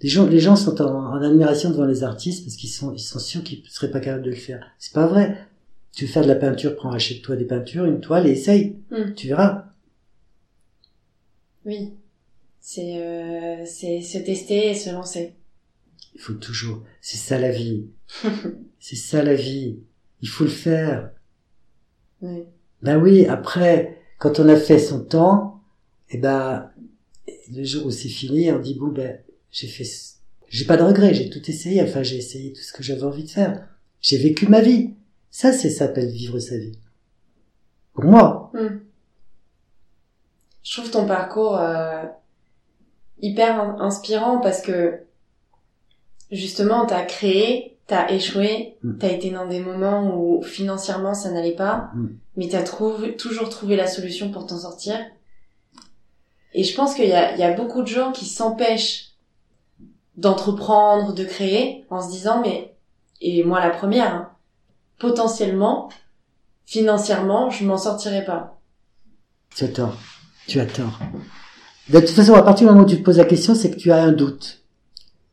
Les gens, les gens sont en, en admiration devant les artistes parce qu'ils sont, ils sont sûrs qu'ils seraient pas capables de le faire. C'est pas vrai. Tu veux faire de la peinture, prends, achète-toi des peintures, une toile et essaye. Mm. Tu verras. Oui. C'est, euh, c'est se tester et se lancer. Il faut toujours. C'est ça la vie. c'est ça la vie. Il faut le faire. Oui. Ben oui, après, quand on a fait son temps, eh ben, le jour où c'est fini, on dit bon ben, j'ai fait, j'ai pas de regrets, j'ai tout essayé, enfin j'ai essayé tout ce que j'avais envie de faire. J'ai vécu ma vie. Ça, c'est ça s'appelle vivre sa vie. Pour moi. Hmm. Je trouve ton parcours euh, hyper in- inspirant parce que justement t'as créé, t'as échoué, Hmm. t'as été dans des moments où financièrement ça n'allait pas, Hmm. mais t'as trouvé, toujours trouvé la solution pour t'en sortir. Et je pense qu'il y a, il y a beaucoup de gens qui s'empêchent d'entreprendre, de créer, en se disant mais et moi la première, hein, potentiellement, financièrement, je m'en sortirai pas. Tu as tort. Tu as tort. De toute façon, à partir du moment où tu te poses la question, c'est que tu as un doute.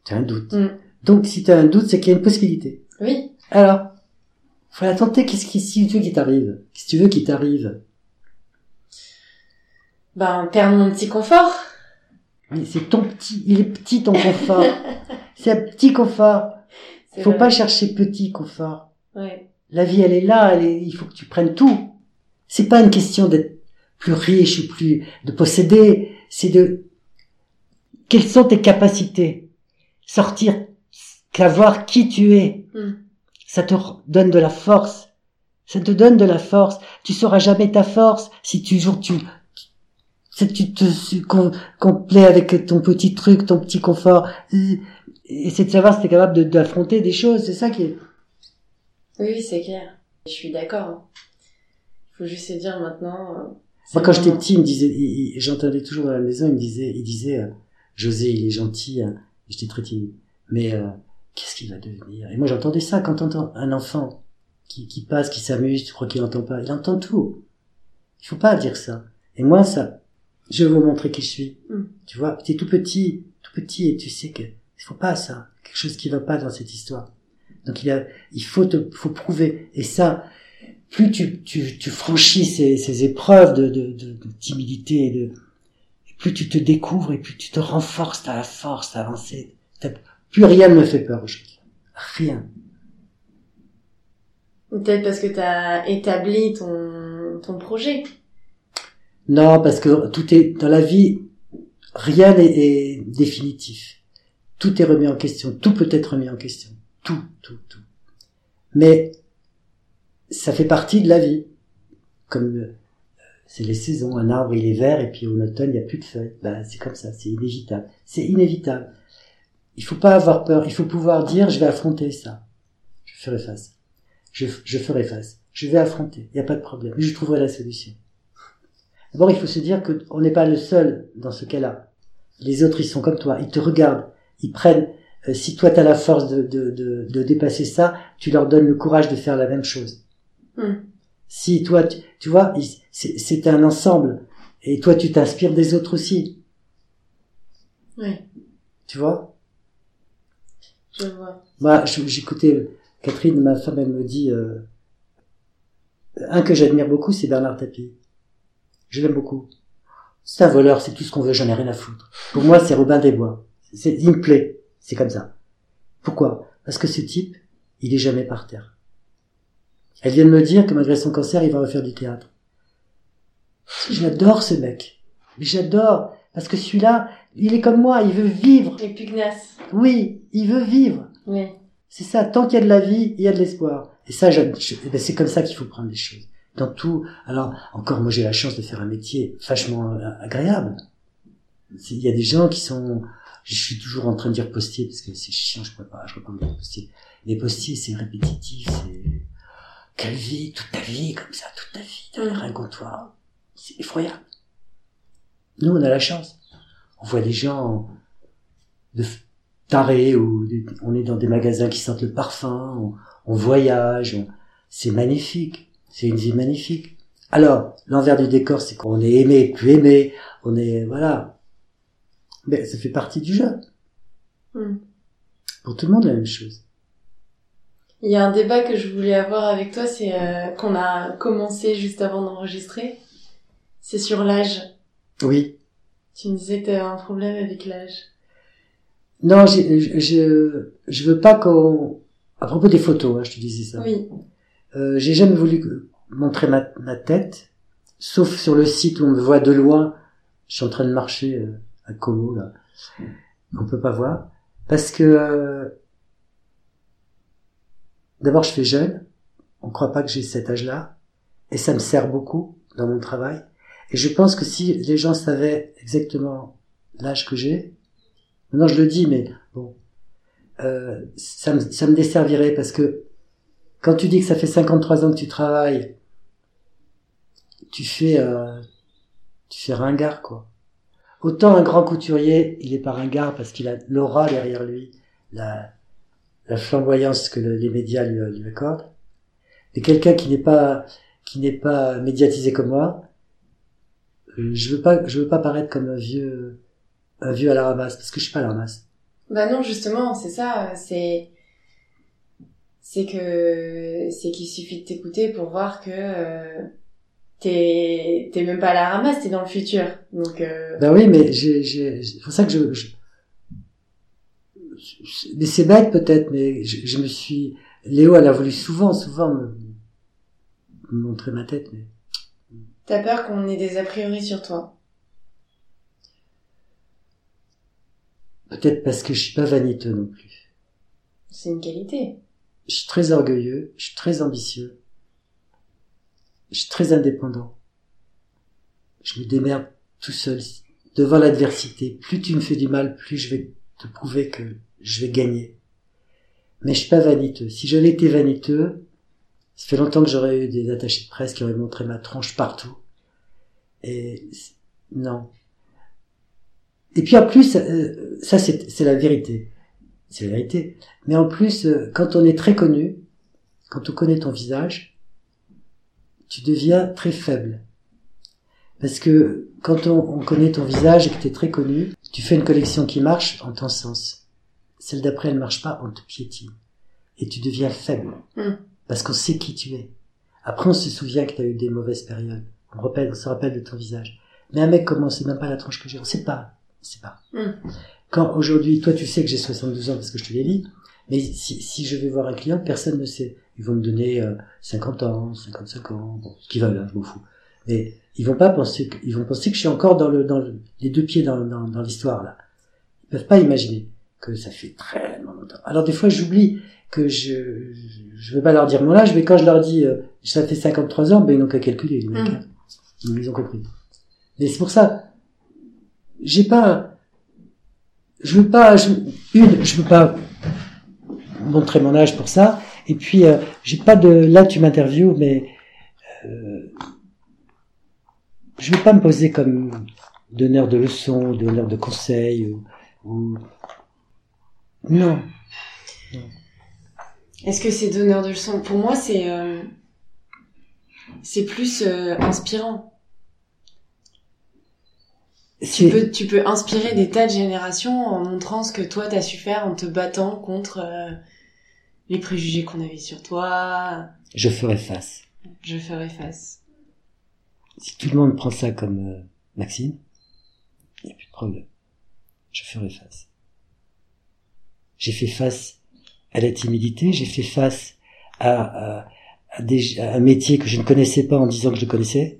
Tu as un doute. Hmm. Donc, si tu as un doute, c'est qu'il y a une possibilité. Oui, Alors, faut la tenter. Qu'est-ce qui, si tu veux qu'il t'arrive? Qu'est-ce que tu veux qu'il t'arrive? Ben perdre mon petit confort. Mais c'est ton petit, il est petit ton confort. c'est un petit confort. Faut vrai. pas chercher petit confort. Ouais. La vie, elle est là, elle est, il faut que tu prennes tout. C'est pas une question d'être plus riche ou plus, de posséder. C'est de, quelles sont tes capacités? Sortir, savoir qui tu es. Mm. Ça te donne de la force. Ça te donne de la force. Tu sauras jamais ta force si toujours tu, si tu te complais avec ton petit truc, ton petit confort. Et c'est de savoir si t'es capable de- d'affronter des choses. C'est ça qui est, Oui, c'est clair. Je suis d'accord. Il faut juste se dire maintenant. euh, Moi, quand j'étais petit, il me disait, j'entendais toujours dans la maison, il me disait, il disait, euh, José, il est gentil, hein. j'étais très timide, mais euh, qu'est-ce qu'il va devenir? Et moi, j'entendais ça quand t'entends un enfant qui, qui passe, qui s'amuse, tu crois qu'il entend pas, il entend tout. Il faut pas dire ça. Et moi, ça, je vais vous montrer qui je suis. Mm. Tu vois, t'es tout petit, tout petit, et tu sais que il faut pas ça, quelque chose qui va pas dans cette histoire. Donc il y a, il faut te, faut prouver. Et ça, plus tu, tu, tu franchis ces, ces épreuves de, de, de, de timidité, et de, et plus tu te découvres et plus tu te renforces, t'as la force d'avancer. Plus rien ne me fait peur aujourd'hui. Rien. Peut-être parce que t'as établi ton, ton projet. Non, parce que tout est, dans la vie, rien n'est est définitif. Tout est remis en question. Tout peut être remis en question. Tout, tout, tout. Mais, ça fait partie de la vie. Comme, euh, c'est les saisons. Un arbre, il est vert, et puis au automne, il n'y a plus de feuilles. Ben, c'est comme ça. C'est inévitable. C'est inévitable. Il faut pas avoir peur. Il faut pouvoir dire, je vais affronter ça. Je ferai face. Je, je ferai face. Je vais affronter. Il n'y a pas de problème. Je trouverai la solution. D'abord, il faut se dire qu'on n'est pas le seul dans ce cas-là. Les autres, ils sont comme toi. Ils te regardent. Ils prennent. Euh, si toi, tu as la force de, de, de, de dépasser ça, tu leur donnes le courage de faire la même chose. Hmm. Si toi, tu, tu vois, c'est c'est un ensemble. Et toi, tu t'inspires des autres aussi. Oui, Tu vois? Je vois. Moi, j'écoutais Catherine, ma femme, elle me dit... euh, un que j'admire beaucoup, c'est Bernard Tapie. Je l'aime beaucoup. C'est un voleur, c'est tout ce qu'on veut, j'en ai rien à foutre. Pour moi, c'est Robin des Bois. C'est, il me plaît. C'est comme ça. Pourquoi? Parce que ce type, il est jamais par terre. Elle vient de me dire que malgré son cancer, il va refaire du théâtre. J'adore ce mec. Mais j'adore. Parce que celui-là, il est comme moi, il veut vivre. Et pugnace. Oui, il veut vivre. Oui. C'est ça, tant qu'il y a de la vie, il y a de l'espoir. Et ça, eh ben, c'est comme ça qu'il faut prendre les choses. Dans tout. Alors, encore, moi, j'ai la chance de faire un métier vachement euh, agréable. Il y a des gens qui sont, je suis toujours en train de dire postier parce que c'est chiant, je pourrais pas, je peux pas me dire postier. Les postiers, c'est répétitif, c'est, quelle vie, toute ta vie, comme ça, toute ta vie, derrière un comptoir. C'est effroyable. Nous, on a la chance. On voit des gens de tarés ou on est dans des magasins qui sentent le parfum, on, on voyage, on- c'est magnifique. C'est une vie magnifique. Alors, l'envers du décor, c'est qu'on est aimé, plus aimé, on est, voilà. Mais ça fait partie du jeu. Hmm. Pour tout le monde, la même chose. Il y a un débat que je voulais avoir avec toi, c'est euh, qu'on a commencé juste avant d'enregistrer. C'est sur l'âge. Oui. Tu me disais que t'avais un problème avec l'âge. Non, je, je, je veux pas qu'on, à propos des photos, hein, je te disais ça. Oui. Euh, j'ai jamais voulu montrer ma, ma tête, sauf sur le site où on me voit de loin. Je suis en train de marcher euh, à Como là, on peut pas voir, parce que euh, d'abord je fais jeune, on croit pas que j'ai cet âge-là, et ça me sert beaucoup dans mon travail. Et je pense que si les gens savaient exactement l'âge que j'ai, maintenant je le dis, mais bon, euh, ça, me, ça me desservirait parce que quand tu dis que ça fait 53 ans que tu travailles, tu fais, euh, tu fais ringard, quoi. Autant un grand couturier, il est pas ringard parce qu'il a l'aura derrière lui, la, la flamboyance que le- les médias lui, lui accordent. Mais quelqu'un qui n'est pas, qui n'est pas médiatisé comme moi, euh, je veux pas, je veux pas paraître comme un vieux, un vieux à la ramasse, parce que je suis pas à la ramasse. Bah non, justement, c'est ça. C'est c'est que c'est qu'il suffit de t'écouter pour voir que euh, t'es t'es même pas à la ramasse, t'es dans le futur. Donc euh... Ben oui, mais j'ai, j'ai, c'est pour ça que je, je... mais c'est bête peut-être, mais je, je, me suis, Léo, elle a voulu souvent, souvent me, me montrer ma tête, mais. T'as peur qu'on ait des a priori sur toi? Peut-être parce que je suis pas vaniteux non plus. C'est une qualité. Je suis très orgueilleux, je suis très ambitieux, je suis très indépendant. Je me démerde tout seul devant l'adversité. Plus tu me fais du mal, plus je vais te prouver que je vais gagner. Mais je suis pas vaniteux. Si j'avais été vaniteux, ça fait longtemps que j'aurais eu des attachés de presse qui auraient montré ma tronche partout. Et non. Et puis en plus, euh, ça c'est la vérité. C'est la vérité. Mais en plus, euh, quand on est très connu, quand on connaît ton visage, tu deviens très faible. Parce que quand on, connaît ton visage et que tu es très connu, tu fais une collection qui marche en ton sens. Celle d'après, elle marche pas, on te piétine. Et tu deviens faible. Mm. Parce qu'on sait qui tu es. Après, on se souvient que tu as eu des mauvaises périodes. On, rappelle, on se rappelle de ton visage. Mais un mec comme moi, c'est même pas la tranche que j'ai. On sait pas. On sait pas. Mm. Quand aujourd'hui, toi tu sais que j'ai 72 ans parce que je te l'ai dit, mais si, si je vais voir un client, personne ne sait. Ils vont me donner euh, 50 ans, 55 ans, bon, ce qu'ils veulent, hein, je m'en fous. Mais ils vont pas penser que, ils vont penser que je suis encore dans le, dans le, les deux pieds dans, dans, dans l'histoire là. Ils peuvent pas imaginer que ça fait très longtemps. Alors des fois j'oublie que je, je veux pas leur dire mon âge, mais quand je leur dis euh, ça fait 53 ans, ben ils n'ont qu'à calculer les mecs. Mm. hein. Ils ont compris. Mais c'est pour ça, j'ai pas, je veux pas, je, une, je veux pas montrer mon âge pour ça. Et puis, euh, j'ai pas de, là tu m'interviews, mais euh, je veux pas me poser comme donneur de leçons, donneur de conseils, ou, ou... non. Est-ce que c'est donneur de leçons? Pour moi, c'est euh, c'est plus inspirant. Tu peux, tu peux inspirer des tas de générations en montrant ce que toi t'as su faire en te battant contre euh, les préjugés qu'on avait sur toi. Je ferai face. Je ferai face. Si tout le monde prend ça comme euh, Maxime, il n'y a plus de problème. Je ferai face. J'ai fait face à la timidité, j'ai fait face à, à, à des- à un métier que je ne connaissais pas en disant que je le connaissais.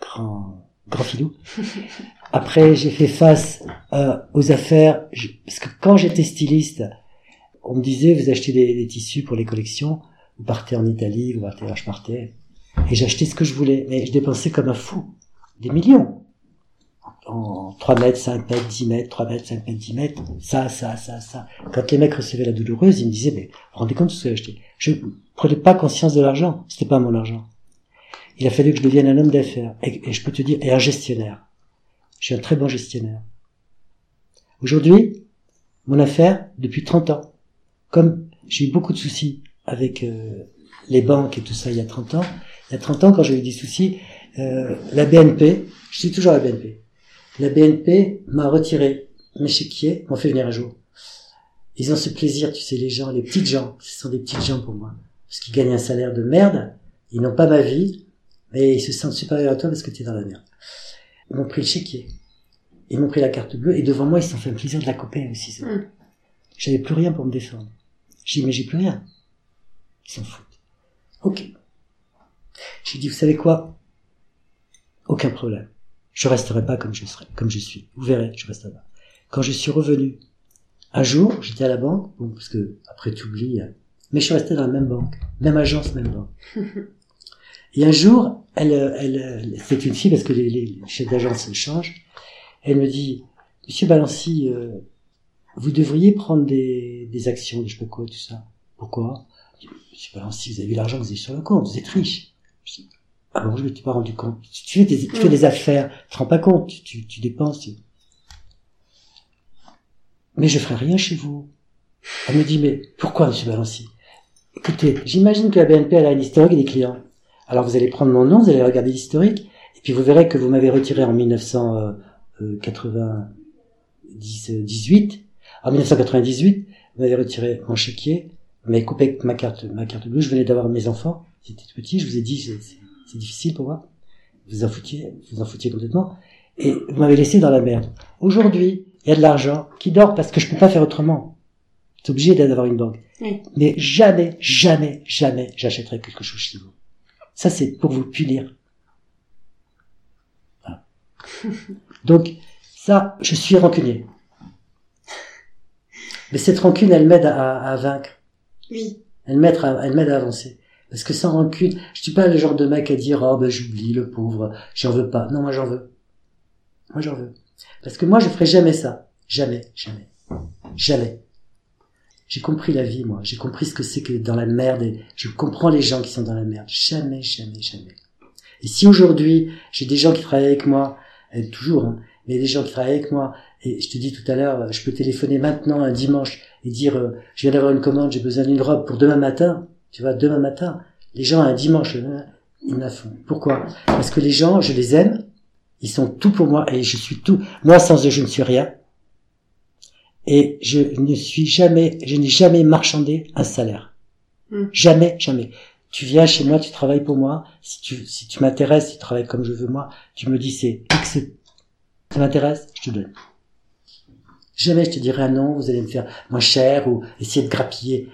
Grand, grand filou. Après, j'ai fait face euh, aux affaires, je- parce que quand j'étais styliste, on me disait, vous achetez des, tissus pour les collections, vous partez en Italie, vous partez, je partais, et j'achetais ce que je voulais, mais je dépensais comme un fou, des millions. En 3 mètres, 5 mètres, 10 mètres, 3 mètres, 5 mètres, 10 mètres, ça, ça, ça, ça. Quand les mecs recevaient la douloureuse, ils me disaient, mais rendez compte de ce que j'ai acheté Je prenais pas conscience de l'argent, c'était pas mon argent. Il a fallu que je devienne un homme d'affaires, et, et je peux te dire, et un gestionnaire. Je suis un très bon gestionnaire. Aujourd'hui, mon affaire, depuis 30 ans, comme j'ai eu beaucoup de soucis avec euh, les banques et tout ça il y a 30 ans, il y a 30 ans, quand j'ai eu des soucis, euh, la BNP, je suis toujours à la BNP, la BNP m'a retiré mes chéquiers, m'ont fait venir un jour. Ils ont ce plaisir, tu sais, les gens, les petites gens, ce sont des petites gens pour moi, parce qu'ils gagnent un salaire de merde, ils n'ont pas ma vie, mais ils se sentent supérieurs à toi parce que tu es dans la merde. Ils m'ont pris le chéquier, ils m'ont pris la carte bleue, et devant moi, ils se sont fait un plaisir de la couper aussi. ça. Mm. J'avais plus rien pour me défendre. J'ai dit, mais j'ai plus rien. Ils s'en foutent. Ok. J'ai dit, vous savez quoi? Aucun problème. Je resterai pas comme je serai, comme je suis. Vous verrez, je resterai pas. Quand je suis revenu, un jour, j'étais à la banque, bon, parce que après tu oublies, hein, mais je suis resté dans la même banque, même agence, même banque. Et un jour, elle, euh, elle, euh, c'est une fille parce que les, les chefs d'agence changent. Elle me dit, Monsieur Balancy, euh, vous devriez prendre des, des actions, de je sais pas quoi, tout ça. Pourquoi? Je dis, Monsieur Balancy, vous avez l'argent que vous avez sur le compte, vous êtes riche. Je dis, ah bon, je ne m'étais pas rendu compte. Tu fais des, tu fais des affaires, tu te rends pas compte, tu, tu, tu dépenses. tu- Mais je ferai rien chez vous. Elle me dit, mais pourquoi, monsieur Balancy Écoutez, j'imagine que la BNP, elle a un historique des clients. Alors vous allez prendre mon nom, vous allez regarder l'historique, et puis vous verrez que vous m'avez retiré en 1998. En 1998, vous m'avez retiré mon chéquier, vous m'avez coupé ma carte, ma carte bleue, je venais d'avoir mes enfants, c'était tout petit, je vous ai dit, c'est- difficile pour moi. vous en foutiez, vous en foutiez complètement, et vous m'avez laissé dans la merde. Aujourd'hui, il y a de l'argent qui dort parce que je peux pas faire autrement. C'est obligé d'avoir une banque. Oui. Mais jamais, jamais, jamais j'achèterai quelque chose chez vous. Ça, c'est pour vous punir. Voilà. Donc, ça, je suis rancunier. Mais cette rancune, elle m'aide à, à vaincre. Oui. Elle m'aide à, elle m'aide à avancer. Parce que sans rancune, je suis pas le genre de mec à dire, oh, ben, j'oublie le pauvre, j'en veux pas. Non, moi, j'en veux. Moi, j'en veux. Parce que moi, je ferai jamais ça. Jamais, jamais. Jamais. J'ai compris la vie, moi. J'ai compris ce que c'est que dans la merde et je comprends les gens qui sont dans la merde. Jamais, jamais, jamais. Et si aujourd'hui, j'ai des gens qui travaillent avec moi, et toujours, hein, mais des gens qui travaillent avec moi, et je te dis tout à l'heure, je peux téléphoner maintenant un dimanche et dire, euh, je viens d'avoir une commande, j'ai besoin d'une robe pour demain matin. Tu vois, demain matin, les gens un dimanche, euh, ils la font. Pourquoi? Parce que les gens, je les aime, ils sont tout pour moi et je suis tout. Moi, sans eux, je ne suis rien. Et je ne suis jamais, je n'ai jamais marchandé un salaire. Mm. Jamais, jamais. Tu viens chez moi, tu travailles pour moi. Si tu, si tu m'intéresses, tu travailles comme je veux moi, tu me dis c'est ça m'intéresse, je te donne. Jamais je te dirai un non, vous allez me faire moins cher ou essayer de grappiller.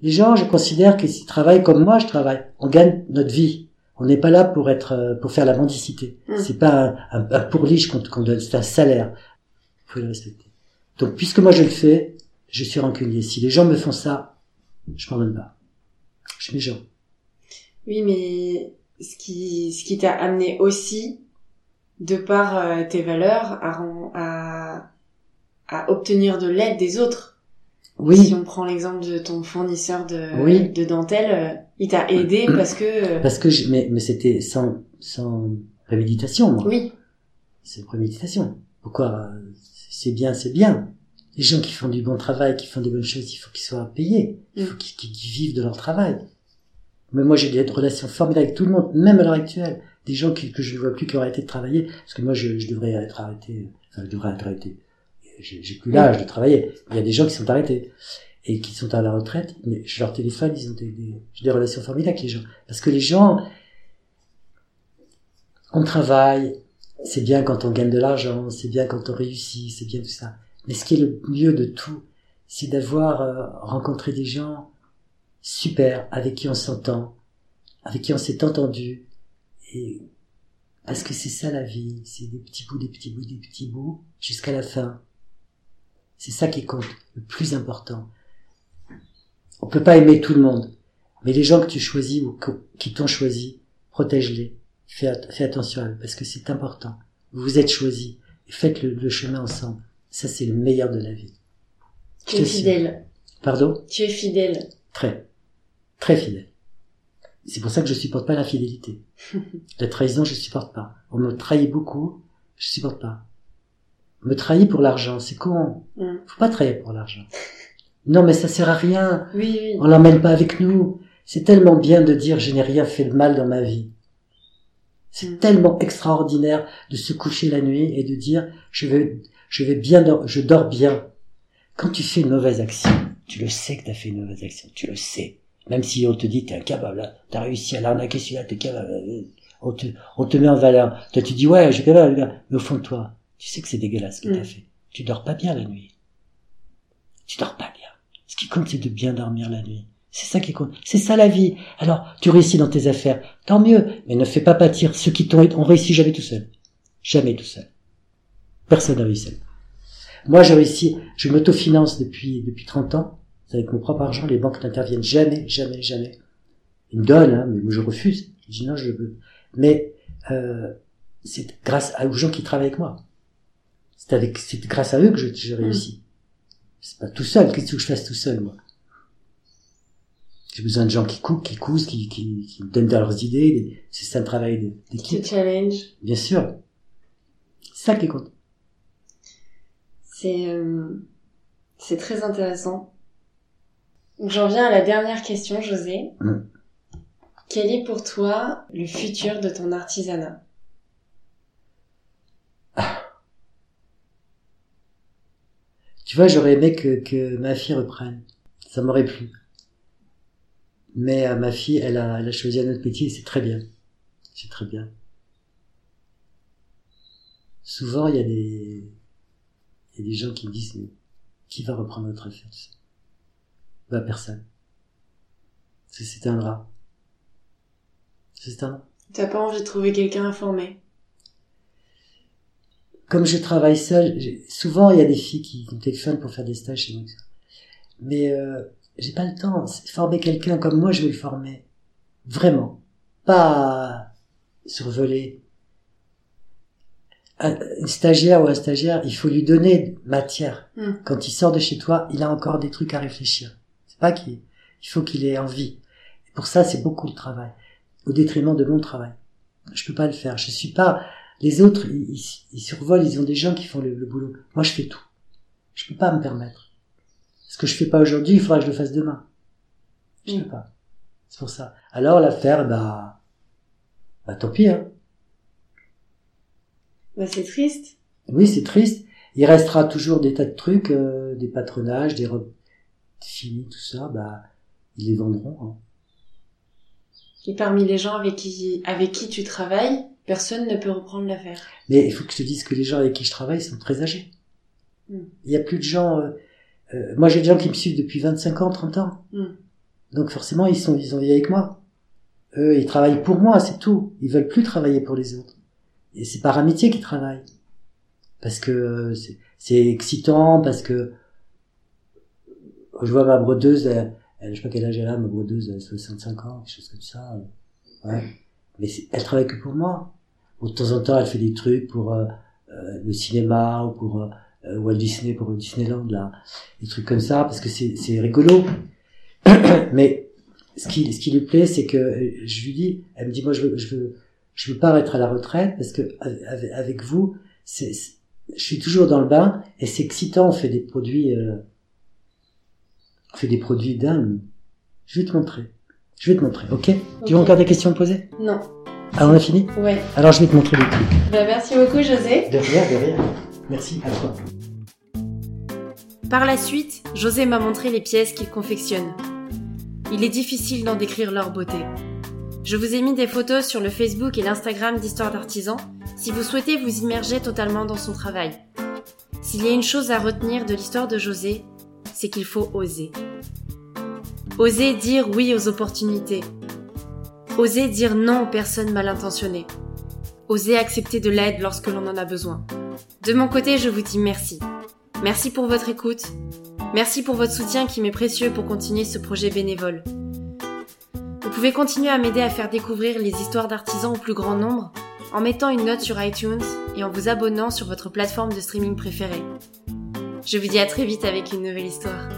Les gens, je considère que s'ils travaillent comme moi, je travaille. On gagne notre vie. On n'est pas là pour être, euh, pour faire la mendicité. Mm. C'est pas un, un, qu'on donne, c'est un salaire. Faut le respecter. Donc, puisque moi je le fais, je suis rancunier. Si les gens me font ça, je m'en donne pas. Je suis méchant. Oui, mais ce qui, ce qui t'a amené aussi, de par euh, tes valeurs, à, à obtenir de l'aide des autres. Si Oui, on prend l'exemple de ton fournisseur de, Oui. de dentelle, euh, il t'a aidé parce que... euh, parce que je, mais, mais c'était sans, sans préméditation, moi. oui, C'est préméditation. Pourquoi euh, C'est bien, c'est bien. Les gens qui font du bon travail, qui font des bonnes choses, il faut qu'ils soient payés. Il faut Mm. qu'ils qu'ils vivent de leur travail. Mais moi, j'ai des relations formidables avec tout le monde, même à l'heure actuelle. Des gens qui- que je ne vois plus qui ont arrêté de travailler, parce que moi, je, je devrais être arrêté. Enfin, je devrais être arrêté. J'ai plus l'âge de travailler. Il y a des gens qui sont arrêtés et qui sont à la retraite, mais je leur téléphone, ils ont des, des, des relations formidables avec les gens. Parce que les gens, on travaille, c'est bien quand on gagne de l'argent, c'est bien quand on réussit, c'est bien tout ça. Mais ce qui est le mieux de tout, c'est d'avoir euh, rencontré des gens super, avec qui on s'entend, avec qui on s'est entendu. Et parce que c'est ça la vie, c'est des petits bouts, des petits bouts, des petits bouts, jusqu'à la fin. C'est ça qui compte, le plus important. On peut pas aimer tout le monde, mais les gens que tu choisis ou qui t'ont choisi, protège-les, fais, at- fais attention à eux, parce que c'est important. Vous êtes choisis, et faites le, le chemin ensemble. Ça, c'est le meilleur de la vie. Tu es fidèle. Pardon? Tu es fidèle. Très. Très fidèle. C'est pour ça que je supporte pas l'infidélité. La trahison, je supporte pas. On me trahit beaucoup, je supporte pas. Me trahit pour l'argent, c'est con. Mm. Faut pas trahir pour l'argent. Non, mais ça sert à rien. Oui, oui. On l'emmène pas avec nous. C'est tellement bien de dire je n'ai rien fait de mal dans ma vie. C'est Mm. tellement extraordinaire de se coucher la nuit et de dire je vais, je vais bien, je dors bien. Quand tu fais une mauvaise action, tu le sais que tu as fait une mauvaise action, tu le sais. Même si on te dit t'es incapable, t'as réussi à l'arnaquer celui-là, t'es capable, euh, on te, on te met en valeur. Toi tu dis ouais, je suis capable, le gars. mais au fond de toi, tu sais que c'est dégueulasse ce que Mm. t'as fait. Tu dors pas bien la nuit. Tu dors pas bien. Ce qui compte, c'est de bien dormir la nuit. C'est ça qui compte. C'est ça la vie. Alors, tu réussis dans tes affaires. Tant mieux. Mais ne fais pas pâtir ceux qui t'ont, on réussit jamais tout seul. Jamais tout seul. Personne n'a réussi seul. Moi, j'ai réussi, je m'autofinance depuis, depuis 30 ans. C'est avec mon propre argent. Les banques n'interviennent jamais, jamais, jamais. Ils me donnent, hein, mais moi, je refuse. Je dis non, je veux. Mais, euh, c'est grâce aux gens qui travaillent avec moi. C'est avec, c'est grâce à eux que je, je réussis. C'est pas tout seul. Qu'est-ce que je fasse tout seul, moi? J'ai besoin de gens qui coupent, qui cousent, qui, qui, qui me donnent leurs idées. C'est ça le travail d'équipe. challenge. Bien sûr. C'est ça qui compte. C'est euh, c'est très intéressant. Donc j'en viens à la dernière question, José. Mm. Quel est pour toi le futur de ton artisanat? Tu vois, j'aurais aimé que, que ma fille reprenne. Ça m'aurait plu. Mais euh, ma fille, elle a, choisi un autre métier et c'est très bien. C'est très bien. souvent il y a des, il y a des gens qui me disent, mais qui va reprendre notre affaire, tu sais? Bah, personne. C'est c'est un drap. C'est un drap. T'as pas envie de trouver quelqu'un informé? Comme je travaille seul, j'ai- souvent il y a des filles qui me téléphonent pour faire des stages chez nous. Mais euh, j'ai pas le temps. C'est- Former quelqu'un comme moi, je vais le former. Vraiment. Pas survoler. Un, une stagiaire ou un stagiaire, il faut lui donner matière. Hmm. Quand il sort de chez toi, il a encore des trucs à réfléchir. C'est pas qu'il il faut qu'il ait envie. Et pour ça, c'est beaucoup de travail. Au détriment de mon travail. Je peux pas le faire. Je suis pas, les autres, ils, survolent, ils ont des gens qui font le, le boulot. Moi, je fais tout. Je peux pas me permettre. Ce que je fais pas aujourd'hui, il faudra que je le fasse demain. Je Mm. peux pas. C'est pour ça. Alors, l'affaire, bah, bah, tant pis, hein. Bah c'est triste. Oui, c'est triste. Il restera toujours des tas de trucs, euh, des patronages, des robes finies, tout ça, bah, ils les vendront. hein. Et parmi les gens avec qui, avec qui tu travailles, personne ne peut reprendre l'affaire. Mais il faut que je te dise que les gens avec qui je travaille sont très âgés. Mm. Il y a plus de gens. euh, euh, moi, j'ai des gens qui me suivent depuis 25 ans, 30 ans. Mm. Donc forcément, ils sont, ils ont vie avec moi. Eux, ils travaillent pour moi, c'est tout. Ils veulent plus travailler pour les autres. Et c'est par amitié qu'ils travaillent. Parce que euh, c'est- excitant, parce que je vois ma brodeuse, elle, elle- je sais pas quel âge elle a, ma brodeuse, elle a 65 ans, quelque chose comme ça. Ouais. Mais elle travaille que pour moi. De temps en temps, elle fait des trucs pour euh, euh, le cinéma ou pour euh, euh, Walt Disney, pour Disneyland, là, des trucs comme ça, parce que c'est c'est rigolo. Mais ce qui, ce qui lui plaît, c'est que euh, je lui dis, elle me dit, moi, je veux, je veux, je veux pas être à la retraite parce que avec, avec vous, c'est, je suis toujours dans le bain et c'est excitant. On fait des produits, euh, on fait des produits dingues. Je vais te montrer. Je vais te montrer, ok, Tu veux encore des questions à me poser? Non. Ah, on a fini Ouais. Alors je vais te montrer des trucs. Bah merci beaucoup José. De rien, de rien. Merci à toi. Par la suite, José m'a montré les pièces qu'il confectionne. Il est difficile d'en décrire leur beauté. Je vous ai mis des photos sur le Facebook et l'Instagram d'Histoire d'Artisan si vous souhaitez vous immerger totalement dans son travail. S'il y a une chose à retenir de l'histoire de José, c'est qu'il faut oser. Oser dire oui aux opportunités. Oser dire non aux personnes mal intentionnées. Oser accepter de l'aide lorsque l'on en a besoin. De mon côté, je vous dis merci. Merci pour votre écoute. Merci pour votre soutien qui m'est précieux pour continuer ce projet bénévole. Vous pouvez continuer à m'aider à faire découvrir les histoires d'artisans au plus grand nombre en mettant une note sur iTunes et en vous abonnant sur votre plateforme de streaming préférée. Je vous dis à très vite avec une nouvelle histoire.